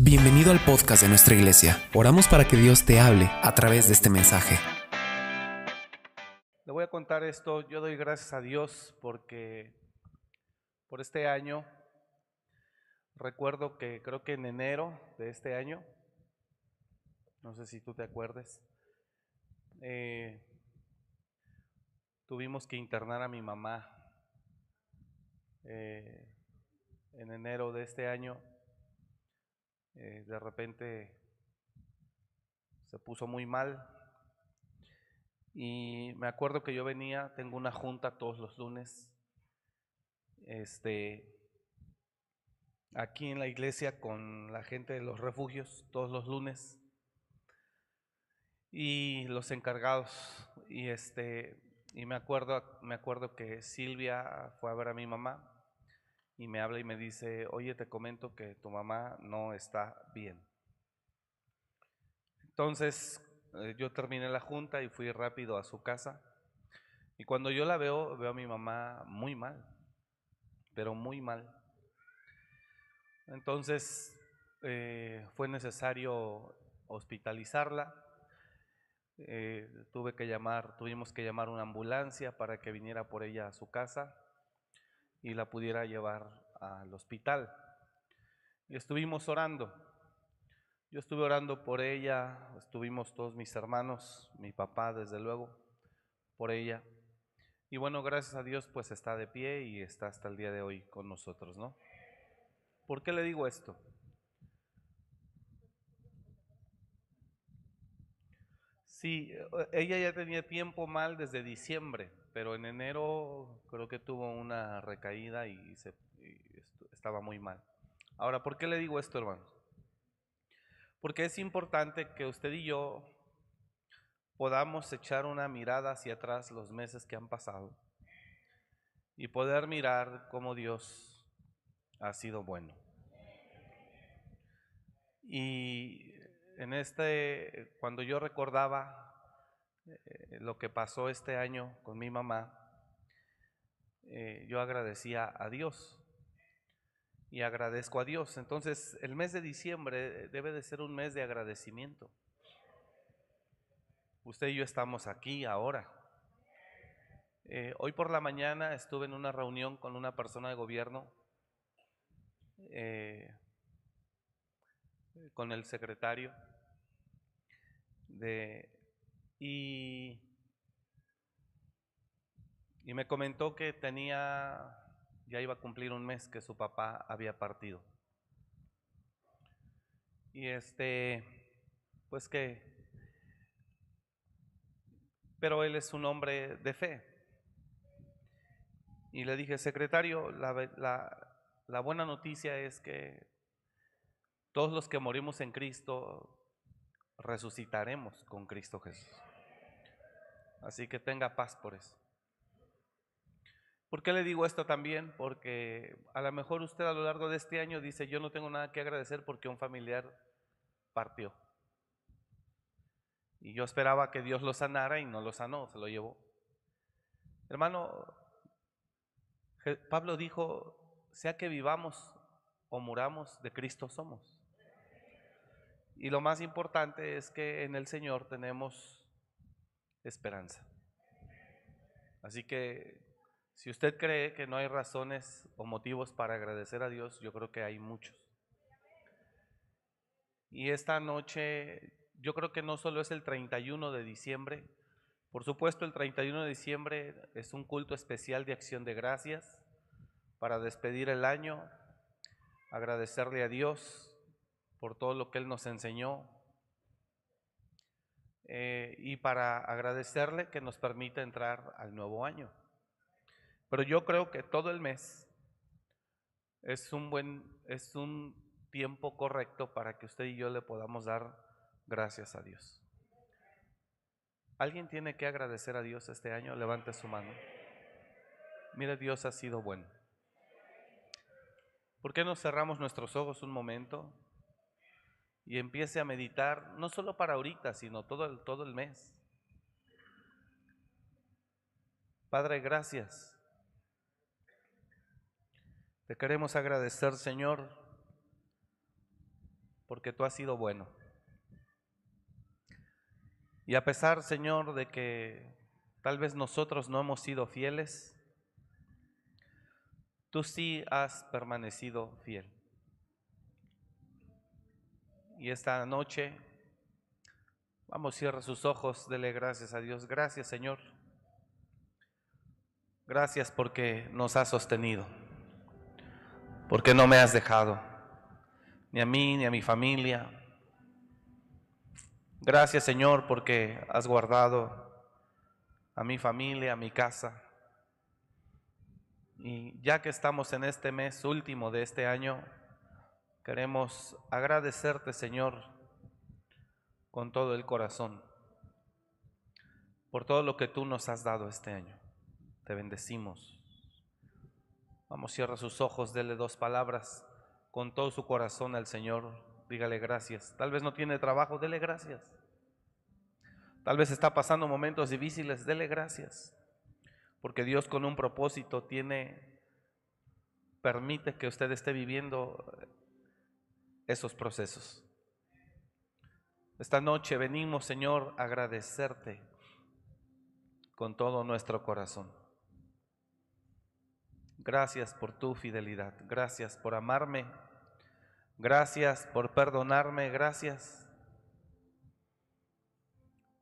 Bienvenido al podcast de nuestra iglesia. Oramos para que Dios te hable a través de este mensaje. Le voy a contar esto. Yo doy gracias a Dios porque por este año, recuerdo que creo que en enero de este año, no sé si tú te acuerdes, eh, tuvimos que internar a mi mamá. Eh, en enero de este año eh, de repente se puso muy mal. Y me acuerdo que yo venía, tengo una junta todos los lunes, este, aquí en la iglesia con la gente de los refugios, todos los lunes, y los encargados. Y este, y me acuerdo, me acuerdo que Silvia fue a ver a mi mamá y me habla y me dice, oye, te comento que tu mamá no está bien. Entonces eh, yo terminé la junta y fui rápido a su casa. Y cuando yo la veo, veo a mi mamá muy mal, pero muy mal. Entonces eh, fue necesario hospitalizarla. Eh, tuve que llamar, tuvimos que llamar una ambulancia para que viniera por ella a su casa y la pudiera llevar al hospital. Y estuvimos orando. Yo estuve orando por ella, estuvimos todos mis hermanos, mi papá desde luego, por ella. Y bueno, gracias a Dios pues está de pie y está hasta el día de hoy con nosotros, ¿no? ¿Por qué le digo esto? Sí, eh, ella ya tenía tiempo mal desde diciembre, pero en enero creo que tuvo una recaída y, se, estaba muy mal. Ahora, ¿por qué le digo esto, hermanos? Porque es importante que usted y yo podamos echar una mirada hacia atrás los meses que han pasado y poder mirar cómo Dios ha sido bueno. Y en este, cuando yo recordaba eh, lo que pasó este año con mi mamá, eh, yo agradecía a Dios y agradezco a Dios. Entonces, el mes de diciembre debe de ser un mes de agradecimiento. Usted y yo estamos aquí ahora. Eh, hoy por la mañana estuve en una reunión con una persona de gobierno, con el secretario de, y, me comentó que tenía, ya iba a cumplir un mes que su papá había partido. Y este, pues que, pero él es un hombre de fe. Y le dije, secretario, la, la buena noticia es que todos los que morimos en Cristo resucitaremos con Cristo Jesús. Así que tenga paz por eso. ¿Por qué le digo esto también? Porque a lo mejor usted a lo largo de este año dice, yo no tengo nada que agradecer porque un familiar partió. Y yo esperaba que Dios lo sanara y no lo sanó, se lo llevó. Hermano, Pablo dijo, sea que vivamos o muramos, de Cristo somos. Y lo más importante es que en el Señor tenemos esperanza. Así que si usted cree que no hay razones o motivos para agradecer a Dios, yo creo que hay muchos. Y esta noche, yo creo que no solo es el 31 de diciembre, por supuesto el 31 de diciembre es un culto especial de acción de gracias para despedir el año, agradecerle a Dios por todo lo que Él nos enseñó, eh, y para agradecerle que nos permite entrar al nuevo año. Pero yo creo que todo el mes es un buen, es un tiempo correcto para que usted y yo le podamos dar gracias a Dios. ¿Alguien tiene que agradecer a Dios este año? Levante su mano. Mire, Dios ha sido bueno. ¿Por qué no cerramos nuestros ojos un momento? Y empiece a meditar, no solo para ahorita, sino todo el, todo el mes. Padre, gracias. Te queremos agradecer, Señor, porque tú has sido bueno. Y a pesar, Señor, de que tal vez nosotros no hemos sido fieles, tú sí has permanecido fiel. Y esta noche, vamos, cierra sus ojos, dele gracias a Dios. Gracias, Señor. Gracias porque nos has sostenido, porque no me has dejado, ni a mí, ni a mi familia. Gracias, Señor, porque has guardado a mi familia, a mi casa. Y ya que estamos en este mes último de este año, queremos agradecerte, Señor, con todo el corazón, por todo lo que tú nos has dado este año. Te bendecimos. Vamos, cierra sus ojos, dele dos palabras con todo su corazón al Señor. Dígale gracias. Tal vez no tiene trabajo, dele gracias. Tal vez está pasando momentos difíciles, dele gracias. Porque Dios con un propósito tiene, permite que usted esté viviendo esos procesos. Esta noche venimos, Señor, a agradecerte con todo nuestro corazón. Gracias por tu fidelidad, gracias por amarme, gracias por perdonarme, gracias.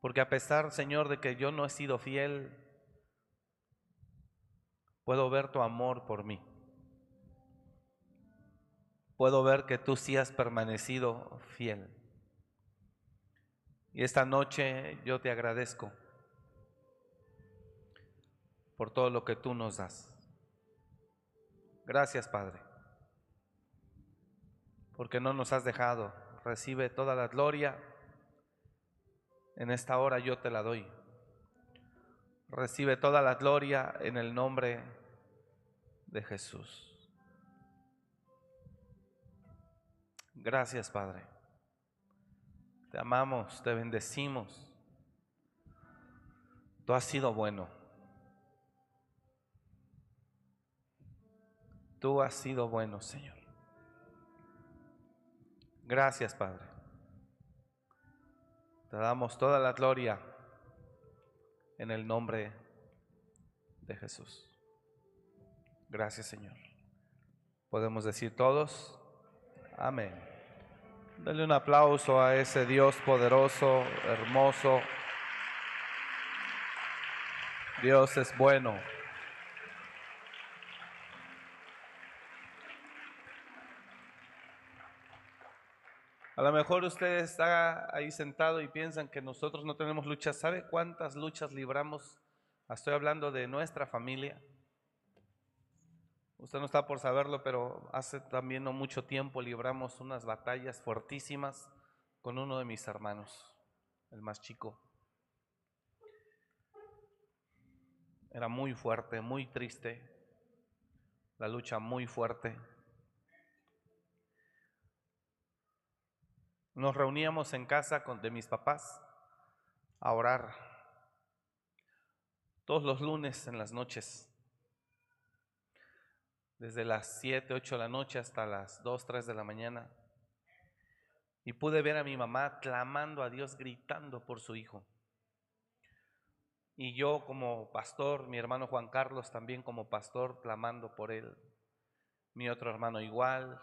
Porque a pesar, Señor, de que yo no he sido fiel, puedo ver tu amor por mí. Puedo ver que tú sí has permanecido fiel. Y esta noche yo te agradezco por todo lo que tú nos das. Gracias, Padre, porque no nos has dejado. Recibe toda la gloria. En esta hora yo te la doy. Recibe toda la gloria en el nombre de Jesús. Gracias, Padre. Te amamos, te bendecimos. Tú has sido bueno. Tú has sido bueno, Señor. Gracias, Padre. Te damos toda la gloria en el nombre de Jesús. Gracias, Señor. Podemos decir todos, amén. Dale un aplauso a ese Dios poderoso, hermoso. Dios es bueno. A lo mejor usted está ahí sentado y piensan que nosotros no tenemos luchas. ¿Sabe cuántas luchas libramos? Estoy hablando de nuestra familia. Usted no está por saberlo, pero hace también no mucho tiempo libramos unas batallas fuertísimas con uno de mis hermanos, el más chico. Era muy fuerte, muy triste, la lucha muy fuerte. Nos reuníamos en casa con, de mis papás a orar todos los lunes en las noches, desde las 7, 8 de la noche hasta las 2, 3 de la mañana. Y pude ver a mi mamá clamando a Dios, gritando por su hijo. Y yo como pastor, mi hermano Juan Carlos también como pastor, clamando por él. Mi otro hermano igual,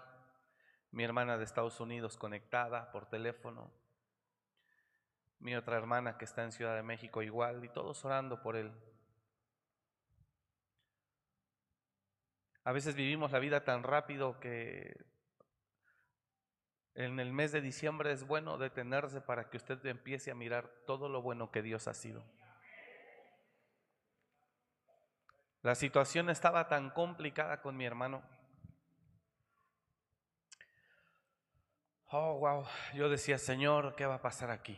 mi hermana de Estados Unidos conectada por teléfono, mi otra hermana que está en Ciudad de México igual, y todos orando por él. A veces vivimos la vida tan rápido que en el mes de diciembre es bueno detenerse para que usted empiece a mirar todo lo bueno que Dios ha sido. La situación estaba tan complicada con mi hermano Oh, wow. Yo decía, Señor, ¿qué va a pasar aquí?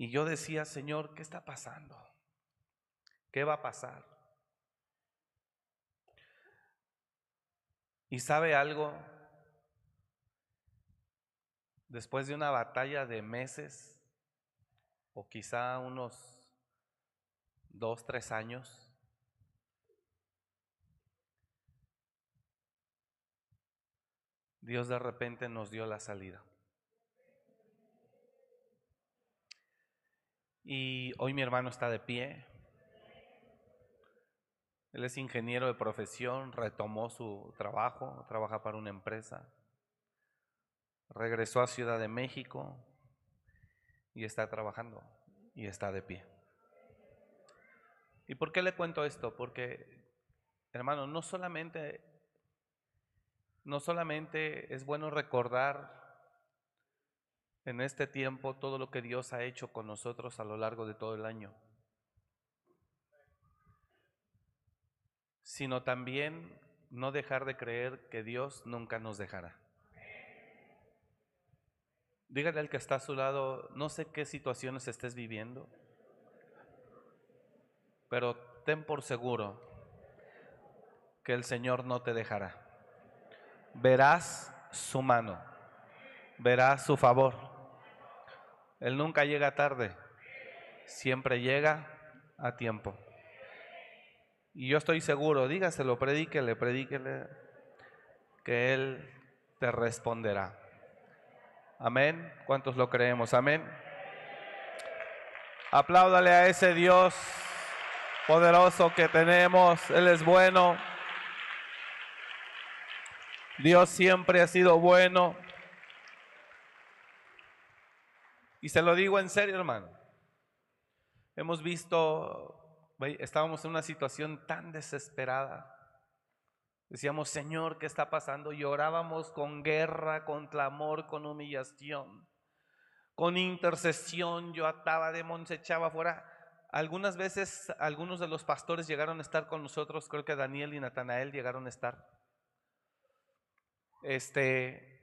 Y yo decía, Señor, ¿qué está pasando? ¿Qué va a pasar? ¿Y sabe algo? Después de una batalla de meses, o quizá unos dos, tres años, Dios de repente nos dio la salida. Y hoy mi hermano está de pie. Él es ingeniero de profesión, retomó su trabajo, trabaja para una empresa. Regresó a Ciudad de México y está trabajando y está de pie. ¿Y por qué le cuento esto? Porque, hermano, no solamente, no solamente es bueno recordar en este tiempo todo lo que Dios ha hecho con nosotros a lo largo de todo el año, sino también no dejar de creer que Dios nunca nos dejará. Dígale al que está a su lado, no sé qué situaciones estés viviendo, pero ten por seguro que el Señor no te dejará. Verás su mano, verás su favor. Él nunca llega tarde, siempre llega a tiempo. Y yo estoy seguro, dígaselo, predíquele, predíquele, que Él te responderá. Amén. ¿Cuántos lo creemos? Amén. Apláudale a ese Dios poderoso que tenemos. Él es bueno. Dios siempre ha sido bueno. Y se lo digo en serio, hermano. Hemos visto, estábamos en una situación tan desesperada Decíamos, Señor, ¿qué está pasando? Y orábamos con guerra, con clamor, con humillación, con intercesión. Yo ataba demonios, echaba afuera. Algunas veces algunos de los pastores llegaron a estar con nosotros, creo que Daniel y Natanael llegaron a estar. Este,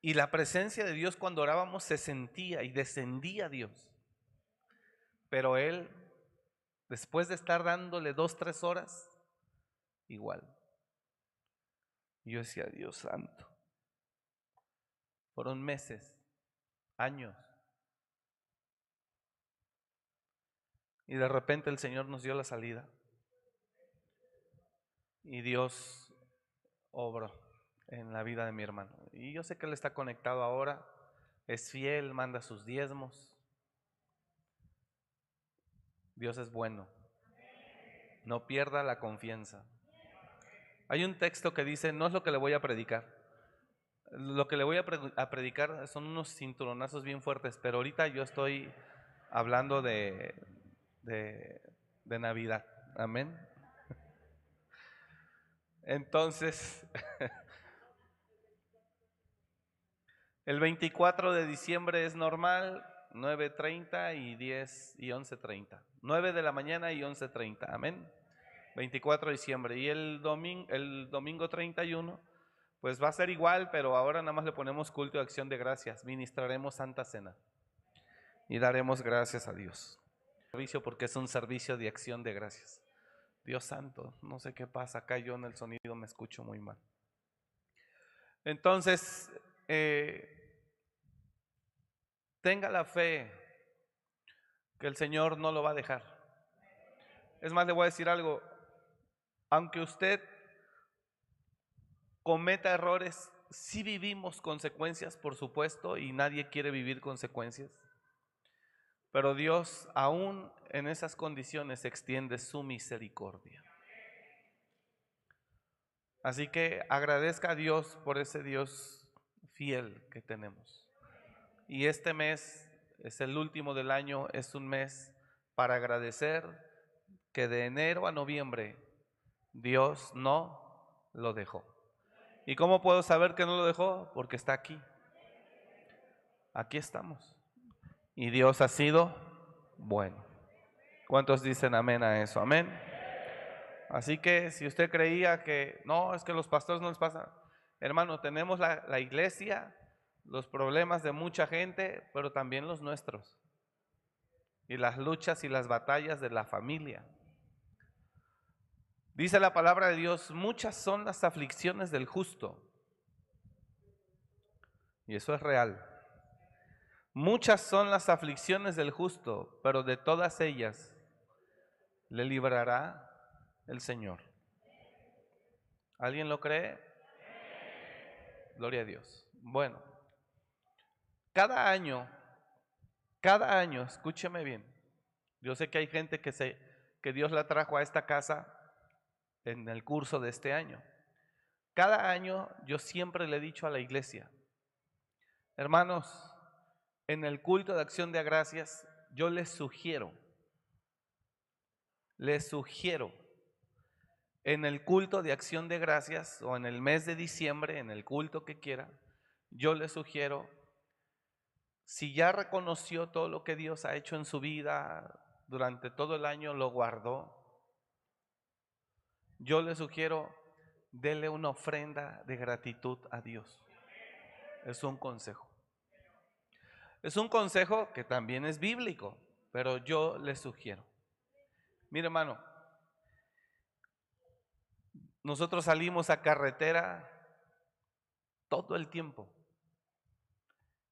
y la presencia de Dios cuando orábamos se sentía y descendía Dios. Pero Él, después de estar dándole dos, tres horas, igual. Yo decía, Dios santo. Fueron meses, años. Y de repente el Señor nos dio la salida. Y Dios obró en la vida de mi hermano. Y yo sé que Él está conectado ahora, es fiel, manda sus diezmos. Dios es bueno. No pierda la confianza. Hay un texto que dice, no es lo que le voy a predicar. Lo que le voy a, predicar son unos cinturonazos bien fuertes, pero ahorita yo estoy hablando de, de, Navidad. Amén. Entonces, el 24 de diciembre es normal, 9.30 y 10 y 11.30. 9 de la mañana y 11.30. Amén. 24 de diciembre. Y el domingo, el domingo 31, pues va a ser igual, pero ahora nada más le ponemos culto de acción de gracias. Ministraremos Santa Cena y daremos gracias a Dios. Servicio porque es un servicio de acción de gracias. Dios santo, no sé qué pasa, acá yo en el sonido me escucho muy mal. Entonces, eh, tenga la fe que el Señor no lo va a dejar. Es más, le voy a decir algo, aunque usted cometa errores, sí vivimos consecuencias, por supuesto, y nadie quiere vivir consecuencias. Pero Dios, aún en esas condiciones, extiende su misericordia. Así que agradezca a Dios por ese Dios fiel que tenemos. Y este mes es el último del año, es un mes para agradecer que de enero a noviembre Dios no lo dejó. ¿Y cómo puedo saber que no lo dejó? Porque está aquí. Aquí estamos. Y Dios ha sido bueno. ¿Cuántos dicen amén a eso? Amén. Así que si usted creía que no, es que los pastores no les pasa, hermano, tenemos la, la iglesia, los problemas de mucha gente, pero también los nuestros. Y las luchas y las batallas de la familia. Dice la palabra de Dios, muchas son las aflicciones del justo. Y eso es real. Muchas son las aflicciones del justo, pero de todas ellas le librará el Señor. ¿Alguien lo cree? Gloria a Dios. Bueno, cada año, cada año, escúcheme bien. Yo sé que hay gente que, se, que Dios la trajo a esta casa en el curso de este año. Cada año yo siempre le he dicho a la iglesia, hermanos, en el culto de acción de gracias, yo les sugiero, les sugiero, en el culto de acción de gracias o en el mes de diciembre, en el culto que quiera, yo les sugiero, si ya reconoció todo lo que Dios ha hecho en su vida durante todo el año, lo guardó, yo le sugiero, dele una ofrenda de gratitud a Dios. Es un consejo. Es un consejo que también es bíblico, pero yo le sugiero. Mire hermano, nosotros salimos a carretera todo el tiempo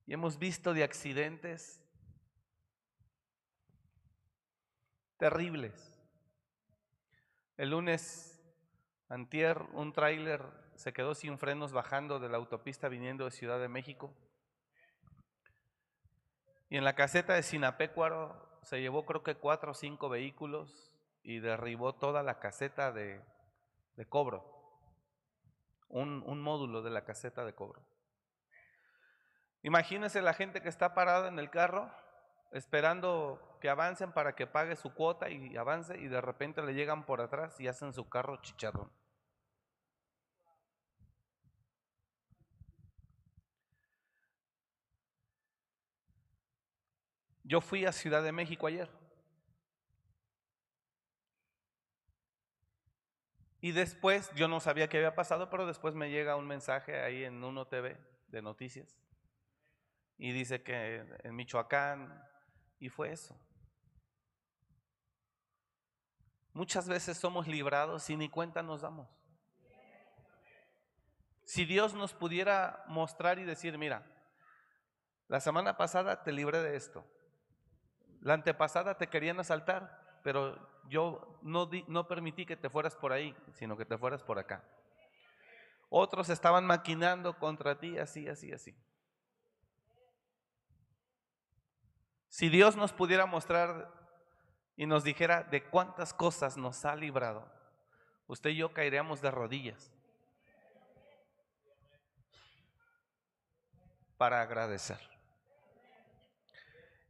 y hemos visto de accidentes terribles. El lunes Antier, un tráiler se quedó sin frenos bajando de la autopista viniendo de Ciudad de México. Y en la caseta de Sinapecuaro se llevó creo que cuatro o cinco vehículos y derribó toda la caseta de, cobro. Un, un módulo de la caseta de cobro. Imagínense la gente que está parada en el carro esperando que avancen para que pague su cuota y avance y de repente le llegan por atrás y hacen su carro chicharrón. Yo fui a Ciudad de México ayer. Y después, yo no sabía qué había pasado, pero después me llega un mensaje ahí en Uno TV de noticias. Y dice que en Michoacán y fue eso. Muchas veces somos librados y ni cuenta nos damos. Si Dios nos pudiera mostrar y decir, mira, la semana pasada te libré de esto, la antepasada te querían asaltar, pero yo no, no permití que te fueras por ahí, sino que te fueras por acá. Otros estaban maquinando contra ti, así, así, así. Si Dios nos pudiera mostrar y nos dijera de cuántas cosas nos ha librado, usted y yo caeríamos de rodillas para agradecer.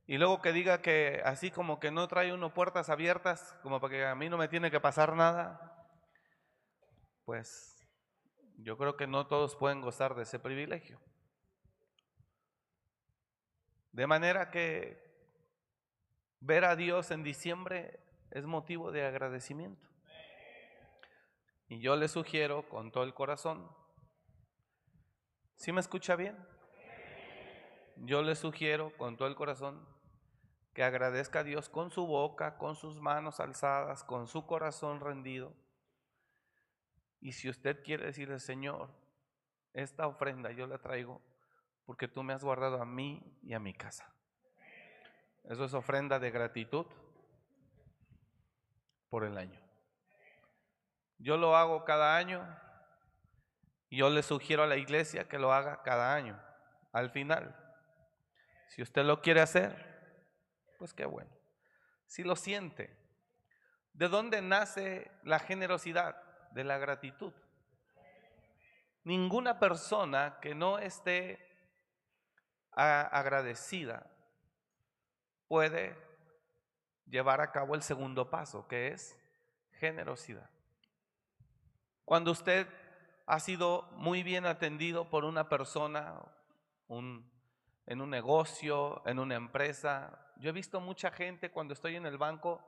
Y luego que diga que así como que no trae uno puertas abiertas, como para que a mí no me tiene que pasar nada, pues yo creo que no todos pueden gozar de ese privilegio. De manera que Ver a Dios en diciembre es motivo de agradecimiento. Y yo le sugiero con todo el corazón, ¿sí me escucha bien? Yo le sugiero con todo el corazón que agradezca a Dios con su boca, con sus manos alzadas, con su corazón rendido. Y si usted quiere decirle, Señor, esta ofrenda yo la traigo porque tú me has guardado a mí y a mi casa. Eso es ofrenda de gratitud por el año. Yo lo hago cada año y yo le sugiero a la iglesia que lo haga cada año, al final. Si usted lo quiere hacer, pues qué bueno. Si lo siente, ¿de dónde nace la generosidad? De la gratitud. Ninguna persona que no esté agradecida puede llevar a cabo el segundo paso, que es generosidad. Cuando usted ha sido muy bien atendido por una persona, en un negocio, en una empresa, yo he visto mucha gente cuando estoy en el banco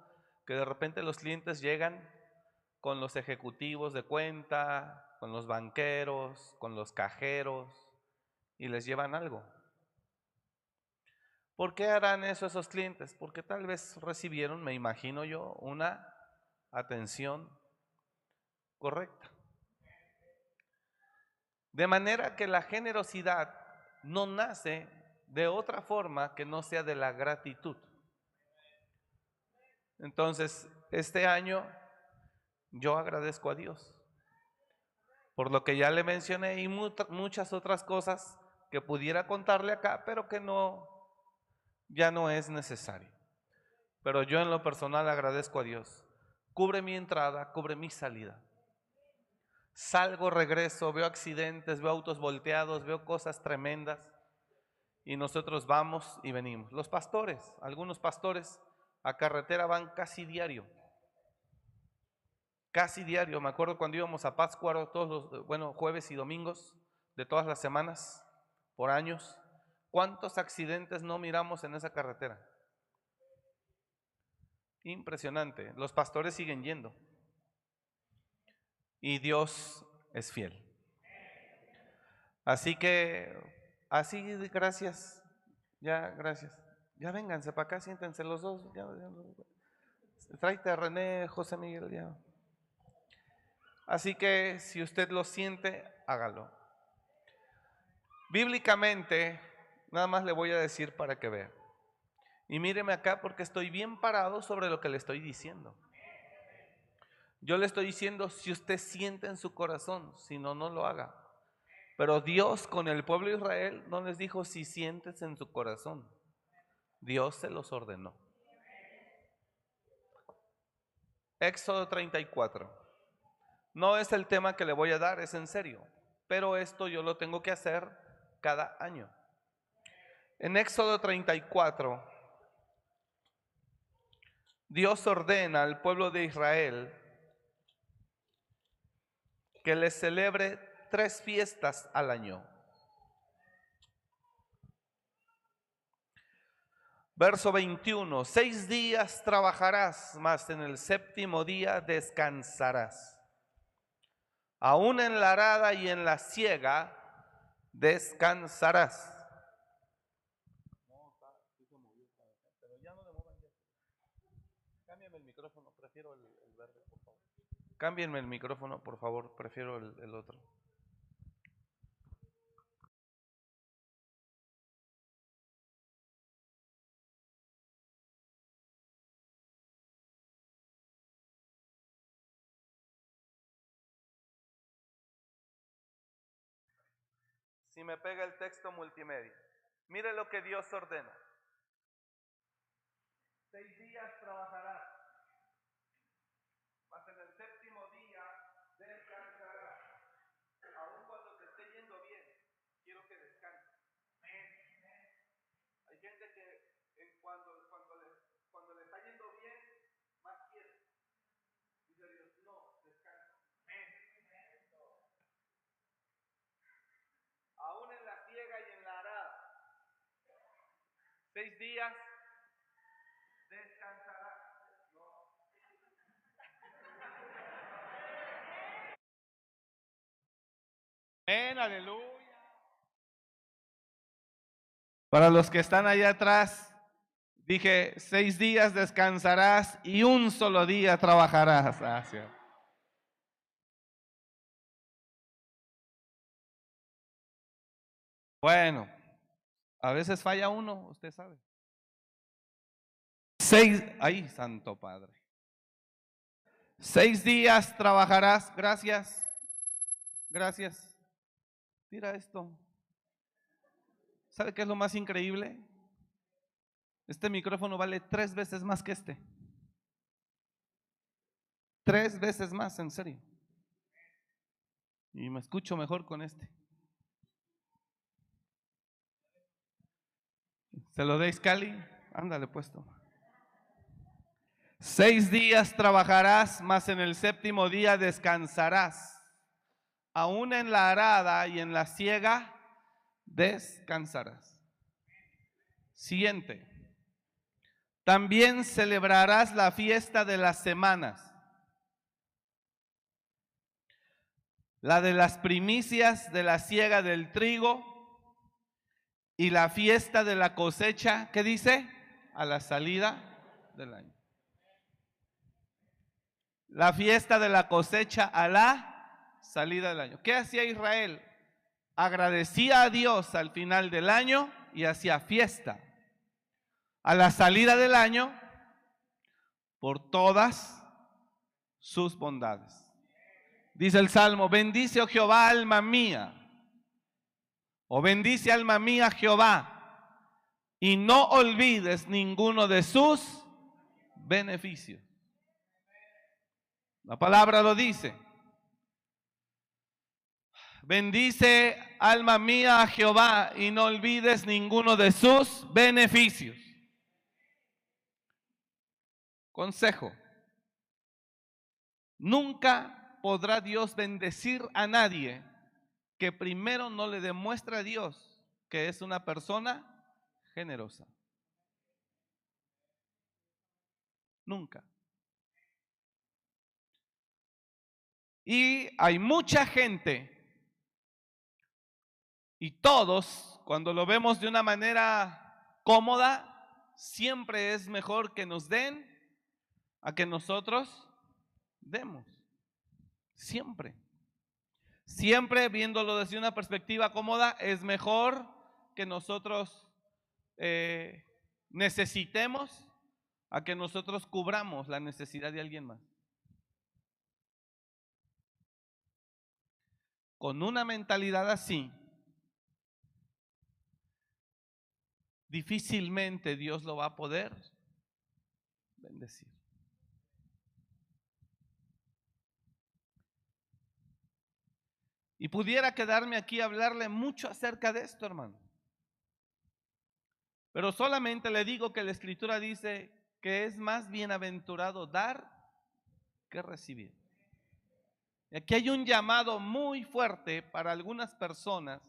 que de repente los clientes llegan con los ejecutivos de cuenta, con los banqueros, con los cajeros y les llevan algo. ¿Por qué harán eso esos clientes? Porque tal vez recibieron, me imagino yo, una atención correcta. De manera que la generosidad no nace de otra forma que no sea de la gratitud. Entonces, este año yo agradezco a Dios por lo que ya le mencioné y muchas otras cosas que pudiera contarle acá, pero que no, ya no es necesario. Pero yo en lo personal agradezco a Dios. Cubre mi entrada, cubre mi salida. Salgo, regreso, veo accidentes, veo autos volteados, veo cosas tremendas y nosotros vamos y venimos. Los pastores, algunos pastores a carretera van casi diario. Casi diario, me acuerdo cuando íbamos a Pátzcuaro todos los, bueno, jueves y domingos de todas las semanas, por años. ¿Cuántos accidentes no miramos en esa carretera? Impresionante. Los pastores siguen yendo. Y Dios es fiel. Así que, así, gracias. Ya, gracias. Ya vénganse para acá, siéntense los dos. Ya, Tráete a René, José Miguel, ya. Así que si usted lo siente, hágalo. Bíblicamente, nada más le voy a decir para que vea. Y míreme acá porque estoy bien parado sobre lo que le estoy diciendo. Yo le estoy diciendo si usted siente en su corazón, si no, no lo haga. Pero Dios con el pueblo de Israel no les dijo si sientes en su corazón. Dios se los ordenó. Éxodo 34. No es el tema que le voy a dar, es en serio. Pero esto yo lo tengo que hacer cada año. En Éxodo 34 Dios ordena al pueblo de Israel que le celebre tres fiestas al año. Verso 21, seis días trabajarás, mas en el séptimo día descansarás. Aún en la arada y en la siega descansarás. Cámbienme el micrófono, por favor, prefiero el, otro. Si me pega el texto multimedia. Mire lo que Dios ordena. Seis días trabajarás seis días descansará. Amén, aleluya. Para los que están allá atrás, dije, seis días descansarás y un solo día trabajarás. Gracias. Bueno, a veces falla uno, usted sabe. Seis, ay, Santo Padre. Seis días trabajarás, gracias, gracias. Mira esto. ¿Sabe qué es lo más increíble? Este micrófono vale tres veces más que este. Tres veces más, en serio. Y me escucho mejor con este. ¿Se lo deis, Cali? Ándale puesto. Seis días trabajarás, mas en el séptimo día descansarás. Aún en la arada y en la siega descansarás. Siguiente. También celebrarás la fiesta de las semanas. La de las primicias de la siega del trigo y la fiesta de la cosecha, ¿qué dice? A la salida del año. La fiesta de la cosecha a la salida del año. ¿Qué hacía Israel? Agradecía a Dios al final del año y hacía fiesta a la salida del año por todas sus bondades. Dice el Salmo, bendice, oh Jehová, alma mía, o bendice, alma mía, Jehová, y no olvides ninguno de sus beneficios. La palabra lo dice. Bendice, alma mía, a Jehová, y no olvides ninguno de sus beneficios. Consejo. Nunca podrá Dios bendecir a nadie que primero no le demuestre a Dios que es una persona generosa. Nunca. Y hay mucha gente y todos, cuando lo vemos de una manera cómoda, siempre es mejor que nos den a que nosotros demos. Siempre. Siempre viéndolo desde una perspectiva cómoda, es mejor que nosotros eh, necesitemos a que nosotros cubramos la necesidad de alguien más. Con una mentalidad así, difícilmente Dios lo va a poder bendecir. Y pudiera quedarme aquí a hablarle mucho acerca de esto, hermano. Pero solamente le digo que la escritura dice que es más bienaventurado dar que recibir. Y aquí hay un llamado muy fuerte para algunas personas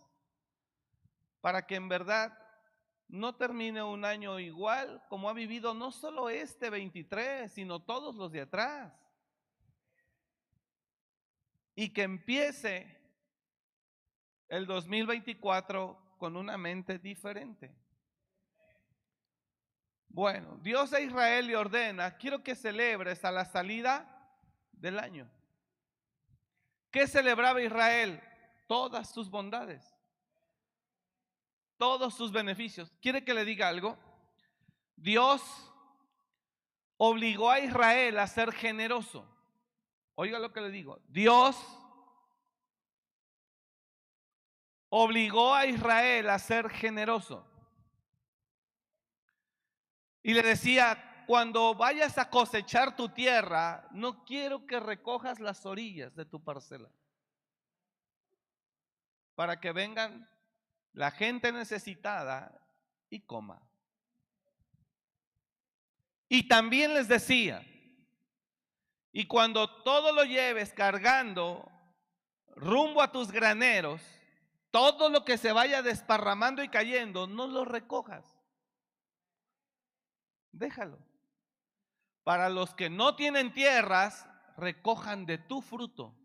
para que en verdad no termine un año igual como ha vivido no solo este 23, sino todos los de atrás. Y que empiece el 2024 con una mente diferente. Bueno, Dios a Israel le ordena, quiero que celebres a la salida del año. ¿Qué celebraba Israel? Todas sus bondades todos sus beneficios. ¿Quiere que le diga algo? Dios obligó a Israel a ser generoso. Oiga lo que le digo. Dios obligó a Israel a ser generoso. Y le decía, cuando vayas a cosechar tu tierra, no quiero que recojas las orillas de tu parcela. Para que vengan la gente necesitada y coma. Y también les decía, y cuando todo lo lleves cargando rumbo a tus graneros, todo lo que se vaya desparramando y cayendo, no lo recojas. Déjalo. Para los que no tienen tierras, recojan de tu fruto.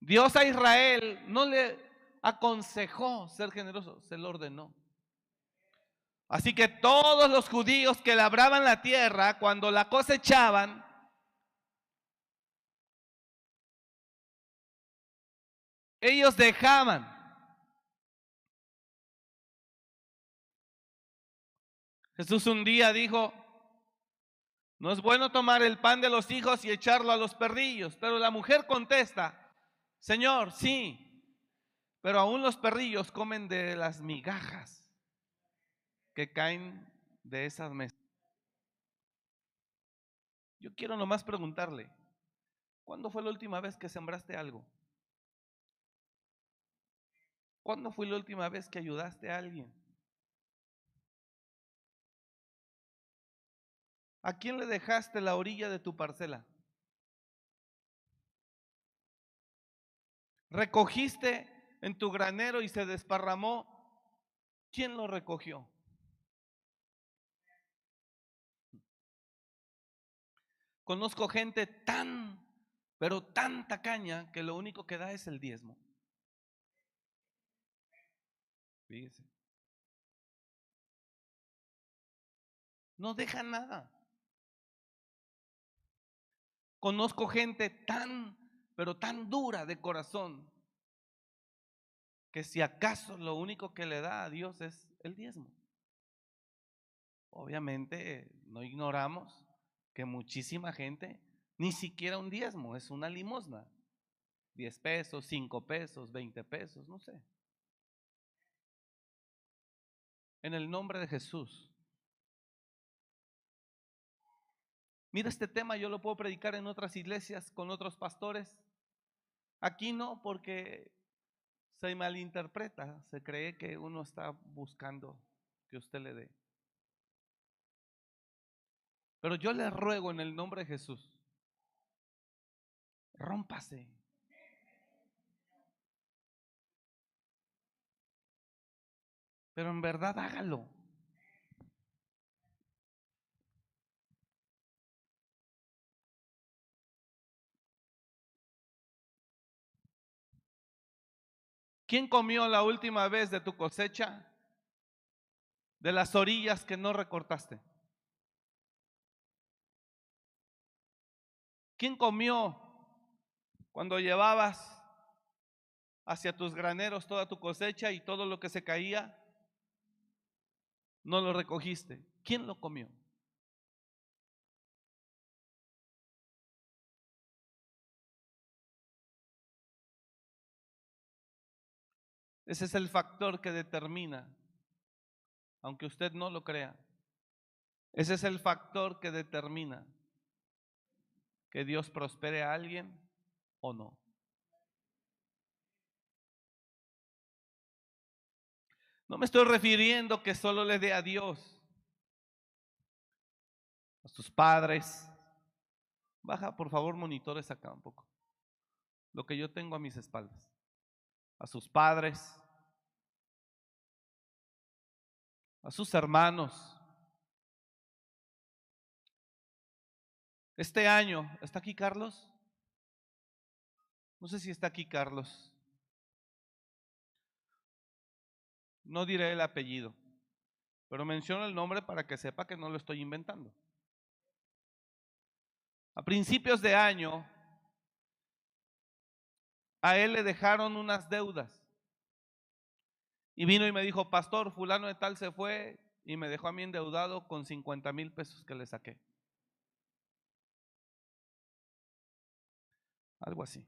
Dios a Israel no le aconsejó ser generoso, se lo ordenó. Así que todos los judíos que labraban la tierra, cuando la cosechaban, ellos dejaban Jesús un día dijo, no es bueno tomar el pan de los hijos y echarlo a los perrillos, pero la mujer contesta, Señor, sí, pero aún los perrillos comen de las migajas que caen de esas mesas. Yo quiero nomás preguntarle, ¿cuándo fue la última vez que sembraste algo? ¿Cuándo fue la última vez que ayudaste a alguien? ¿A quién le dejaste la orilla de tu parcela? ¿Recogiste en tu granero y se desparramó, ¿quién lo recogió? Conozco gente tan, pero tan tacaña que lo único que da es el diezmo. Fíjese. No deja nada. Conozco gente tan, pero tan dura de corazón que si acaso lo único que le da a Dios es el diezmo. Obviamente no ignoramos que muchísima gente ni siquiera un diezmo, es una limosna. 10 pesos, 5 pesos, 20 pesos, no sé. En el nombre de Jesús. Mira, este tema yo lo puedo predicar en otras iglesias con otros pastores. Aquí no, porque se malinterpreta, se cree que uno está buscando que usted le dé. Pero yo le ruego en el nombre de Jesús, rómpase. Pero en verdad hágalo. ¿Quién comió la última vez de tu cosecha? De las orillas que no recortaste. ¿Quién comió cuando llevabas hacia tus graneros toda tu cosecha y todo lo que se caía? No lo recogiste. ¿Quién lo comió? Ese es el factor que determina, aunque usted no lo crea, ese es el factor que determina que Dios prospere a alguien o no. No me estoy refiriendo que solo le dé a Dios, a sus padres. Baja, por favor, monitores acá un poco. Lo que yo tengo a mis espaldas a sus padres, a sus hermanos. Este año, ¿está aquí Carlos? No sé si está aquí Carlos. No diré el apellido, pero menciono el nombre para que sepa que no lo estoy inventando. A principios de año, a él le dejaron unas deudas. Y vino y me dijo, pastor, fulano de tal se fue y me dejó a mí endeudado con 50 mil pesos que le saqué. Algo así.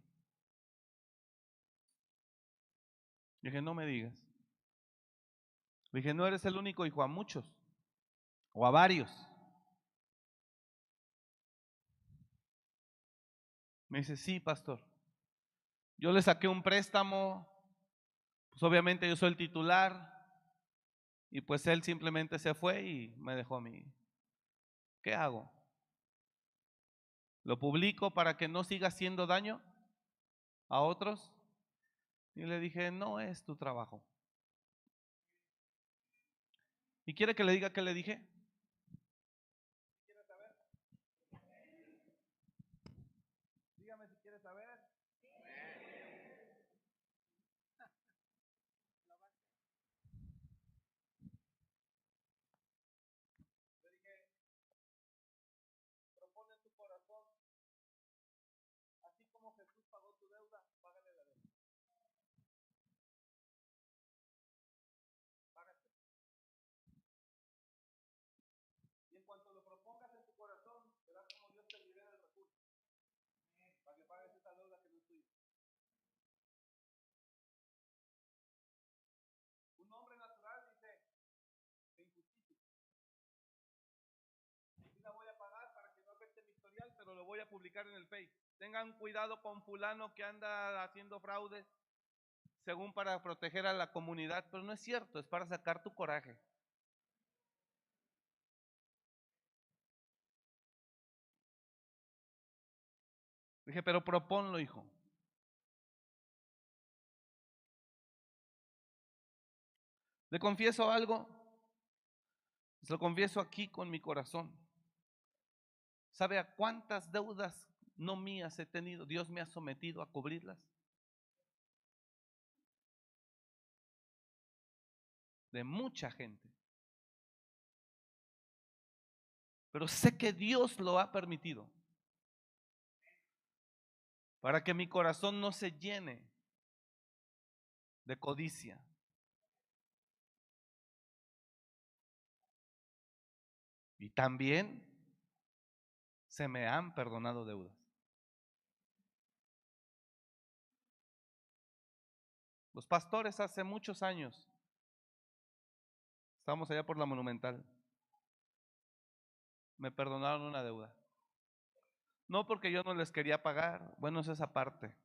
Dije, no me digas. Dije, no eres el único hijo, a muchos o a varios. Me dice, sí, pastor. Yo le saqué un préstamo, pues obviamente yo soy el titular, y pues él simplemente se fue y me dejó a mí. ¿Qué hago? ¿Lo publico para que no siga haciendo daño a otros? Y le dije, no es tu trabajo. ¿Y quiere que le diga qué le dije? lo voy a publicar en el Face. Tengan cuidado con fulano que anda haciendo fraudes según para proteger a la comunidad, pero no es cierto, es para sacar tu coraje. Dije, pero proponlo, hijo. ¿Le confieso algo? Se lo confieso aquí con mi corazón. ¿Sabe a cuántas deudas no mías he tenido? Dios me ha sometido a cubrirlas. De mucha gente. Pero sé que Dios lo ha permitido. Para que mi corazón no se llene de codicia. Y también se me han perdonado deudas. Los pastores hace muchos años, estábamos allá por la monumental, me perdonaron una deuda. No porque yo no les quería pagar, bueno, es esa parte.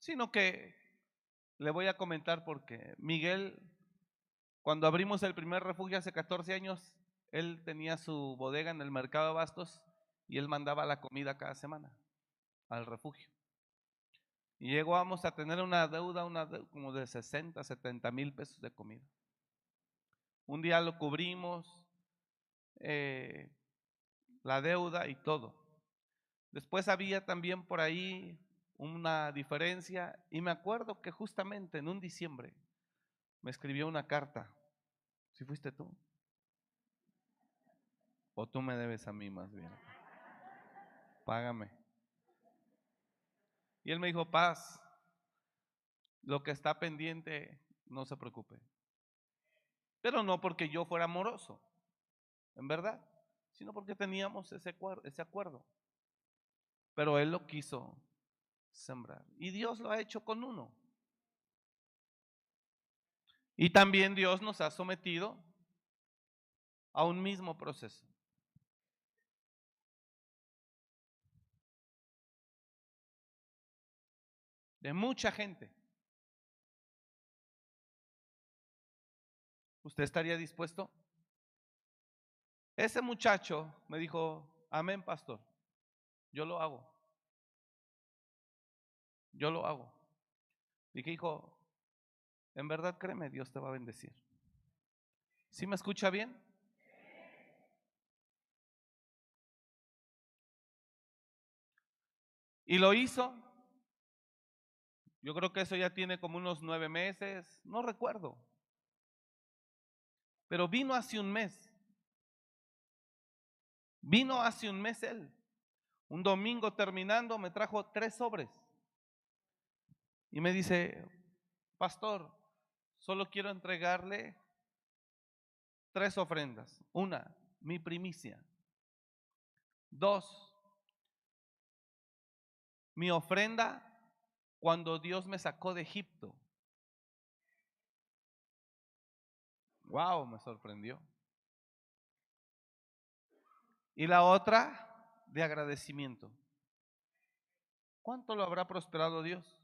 Sino que le voy a comentar porque Miguel, cuando abrimos el primer refugio hace 14 años, él tenía su bodega en el mercado de Bastos y él mandaba la comida cada semana al refugio. Y llegamos a tener una deuda, una como de 60, 70 mil pesos de comida. Un día lo cubrimos, eh, la deuda y todo. Después había también por ahí una diferencia y me acuerdo que justamente en un diciembre me escribió una carta. ¿Si fuiste tú? ¿O tú me debes a mí más bien? Págame. Y él me dijo, paz, lo que está pendiente, no se preocupe. Pero no porque yo fuera amoroso, en verdad, sino porque teníamos ese, ese acuerdo. Pero él lo quiso sembrar. Y Dios lo ha hecho con uno. Y también Dios nos ha sometido a un mismo proceso. De mucha gente. ¿Usted estaría dispuesto? Ese muchacho me dijo, amén, pastor, yo lo hago. Yo lo hago. Dije, hijo, en verdad créeme, Dios te va a bendecir. ¿Sí me escucha bien? Y lo hizo. Yo creo que eso ya tiene como unos nueve meses, no recuerdo. Pero vino hace un mes. Vino hace un mes él. Un domingo terminando me trajo tres sobres. Y me dice, pastor, solo quiero entregarle tres ofrendas. Una, mi primicia. Dos, mi ofrenda cuando Dios me sacó de Egipto. Wow, me sorprendió. Y la otra de agradecimiento. ¿Cuánto lo habrá prosperado Dios?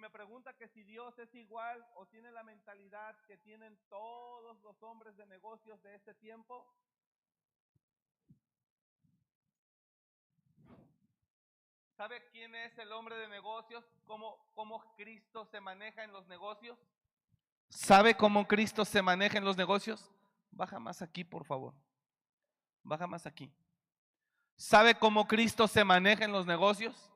me pregunta que si Dios es igual o tiene la mentalidad que tienen todos los hombres de negocios de este tiempo, ¿Sabe quién es el hombre de negocios? ¿Cómo, ¿Cómo, Cristo se maneja en los negocios? ¿Sabe cómo Cristo se maneja en los negocios? Baja más aquí, por favor. Baja más aquí. ¿Sabe cómo Cristo se maneja en los negocios?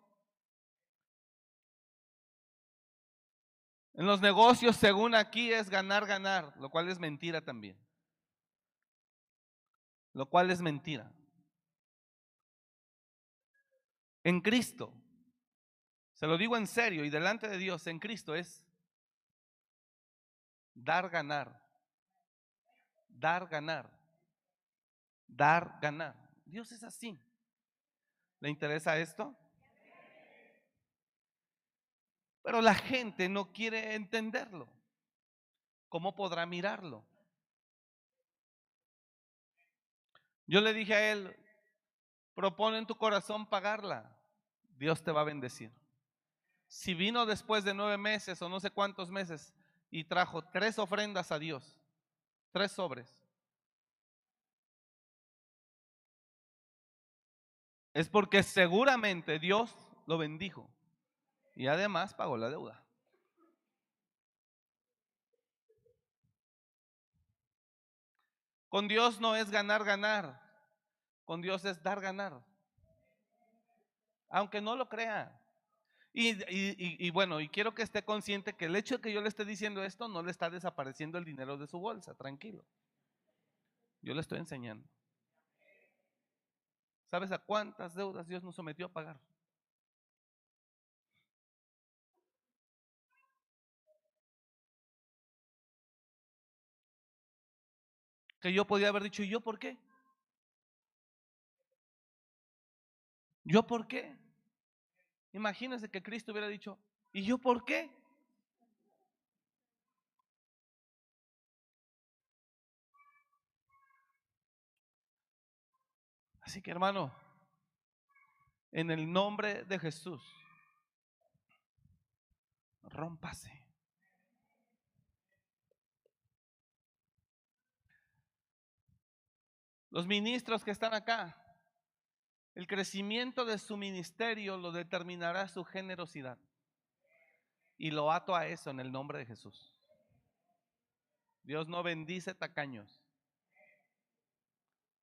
En los negocios, según aquí, es ganar, ganar, lo cual es mentira también. Lo cual es mentira. En Cristo, se lo digo en serio y delante de Dios, en Cristo es dar, ganar. Dar, ganar. Dar, ganar. Dios es así. ¿Le interesa esto? Pero la gente no quiere entenderlo. ¿Cómo podrá mirarlo? Yo le dije a él, propone en tu corazón pagarla. Dios te va a bendecir. si vino después de nueve meses o no sé cuántos meses y trajo tres ofrendas a Dios, tres sobres, es porque seguramente Dios lo bendijo y además pagó la deuda. Con Dios no es ganar, ganar. Con Dios es dar, ganar. Aunque no lo crea. Y, bueno, y quiero que esté consciente que el hecho de que yo le esté diciendo esto no le está desapareciendo el dinero de su bolsa, tranquilo. Yo le estoy enseñando. ¿Sabes a cuántas deudas Dios nos sometió a pagar? Que yo podía haber dicho, ¿y yo por qué? ¿Yo por qué? Imagínense que Cristo hubiera dicho, ¿y yo por qué? Así que hermano, en el nombre de Jesús, rómpase. Los ministros que están acá, el crecimiento de su ministerio lo determinará su generosidad. Y lo ato a eso en el nombre de Jesús. Dios no bendice tacaños.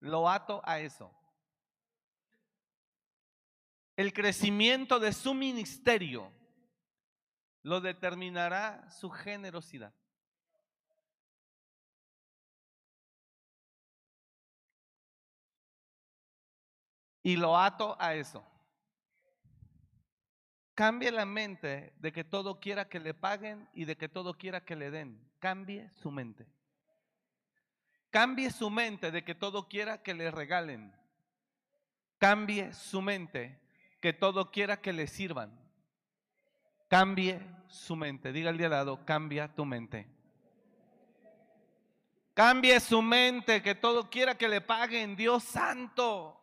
Lo ato a eso. El crecimiento de su ministerio lo determinará su generosidad. Y lo ato a eso. Cambie la mente de que todo quiera que le paguen y de que todo quiera que le den. Cambie su mente. Cambie su mente de que todo quiera que le regalen. Cambie su mente que todo quiera que le sirvan. Cambie su mente. Diga al de lado, cambia tu mente. Cambie su mente que todo quiera que le paguen. Dios santo.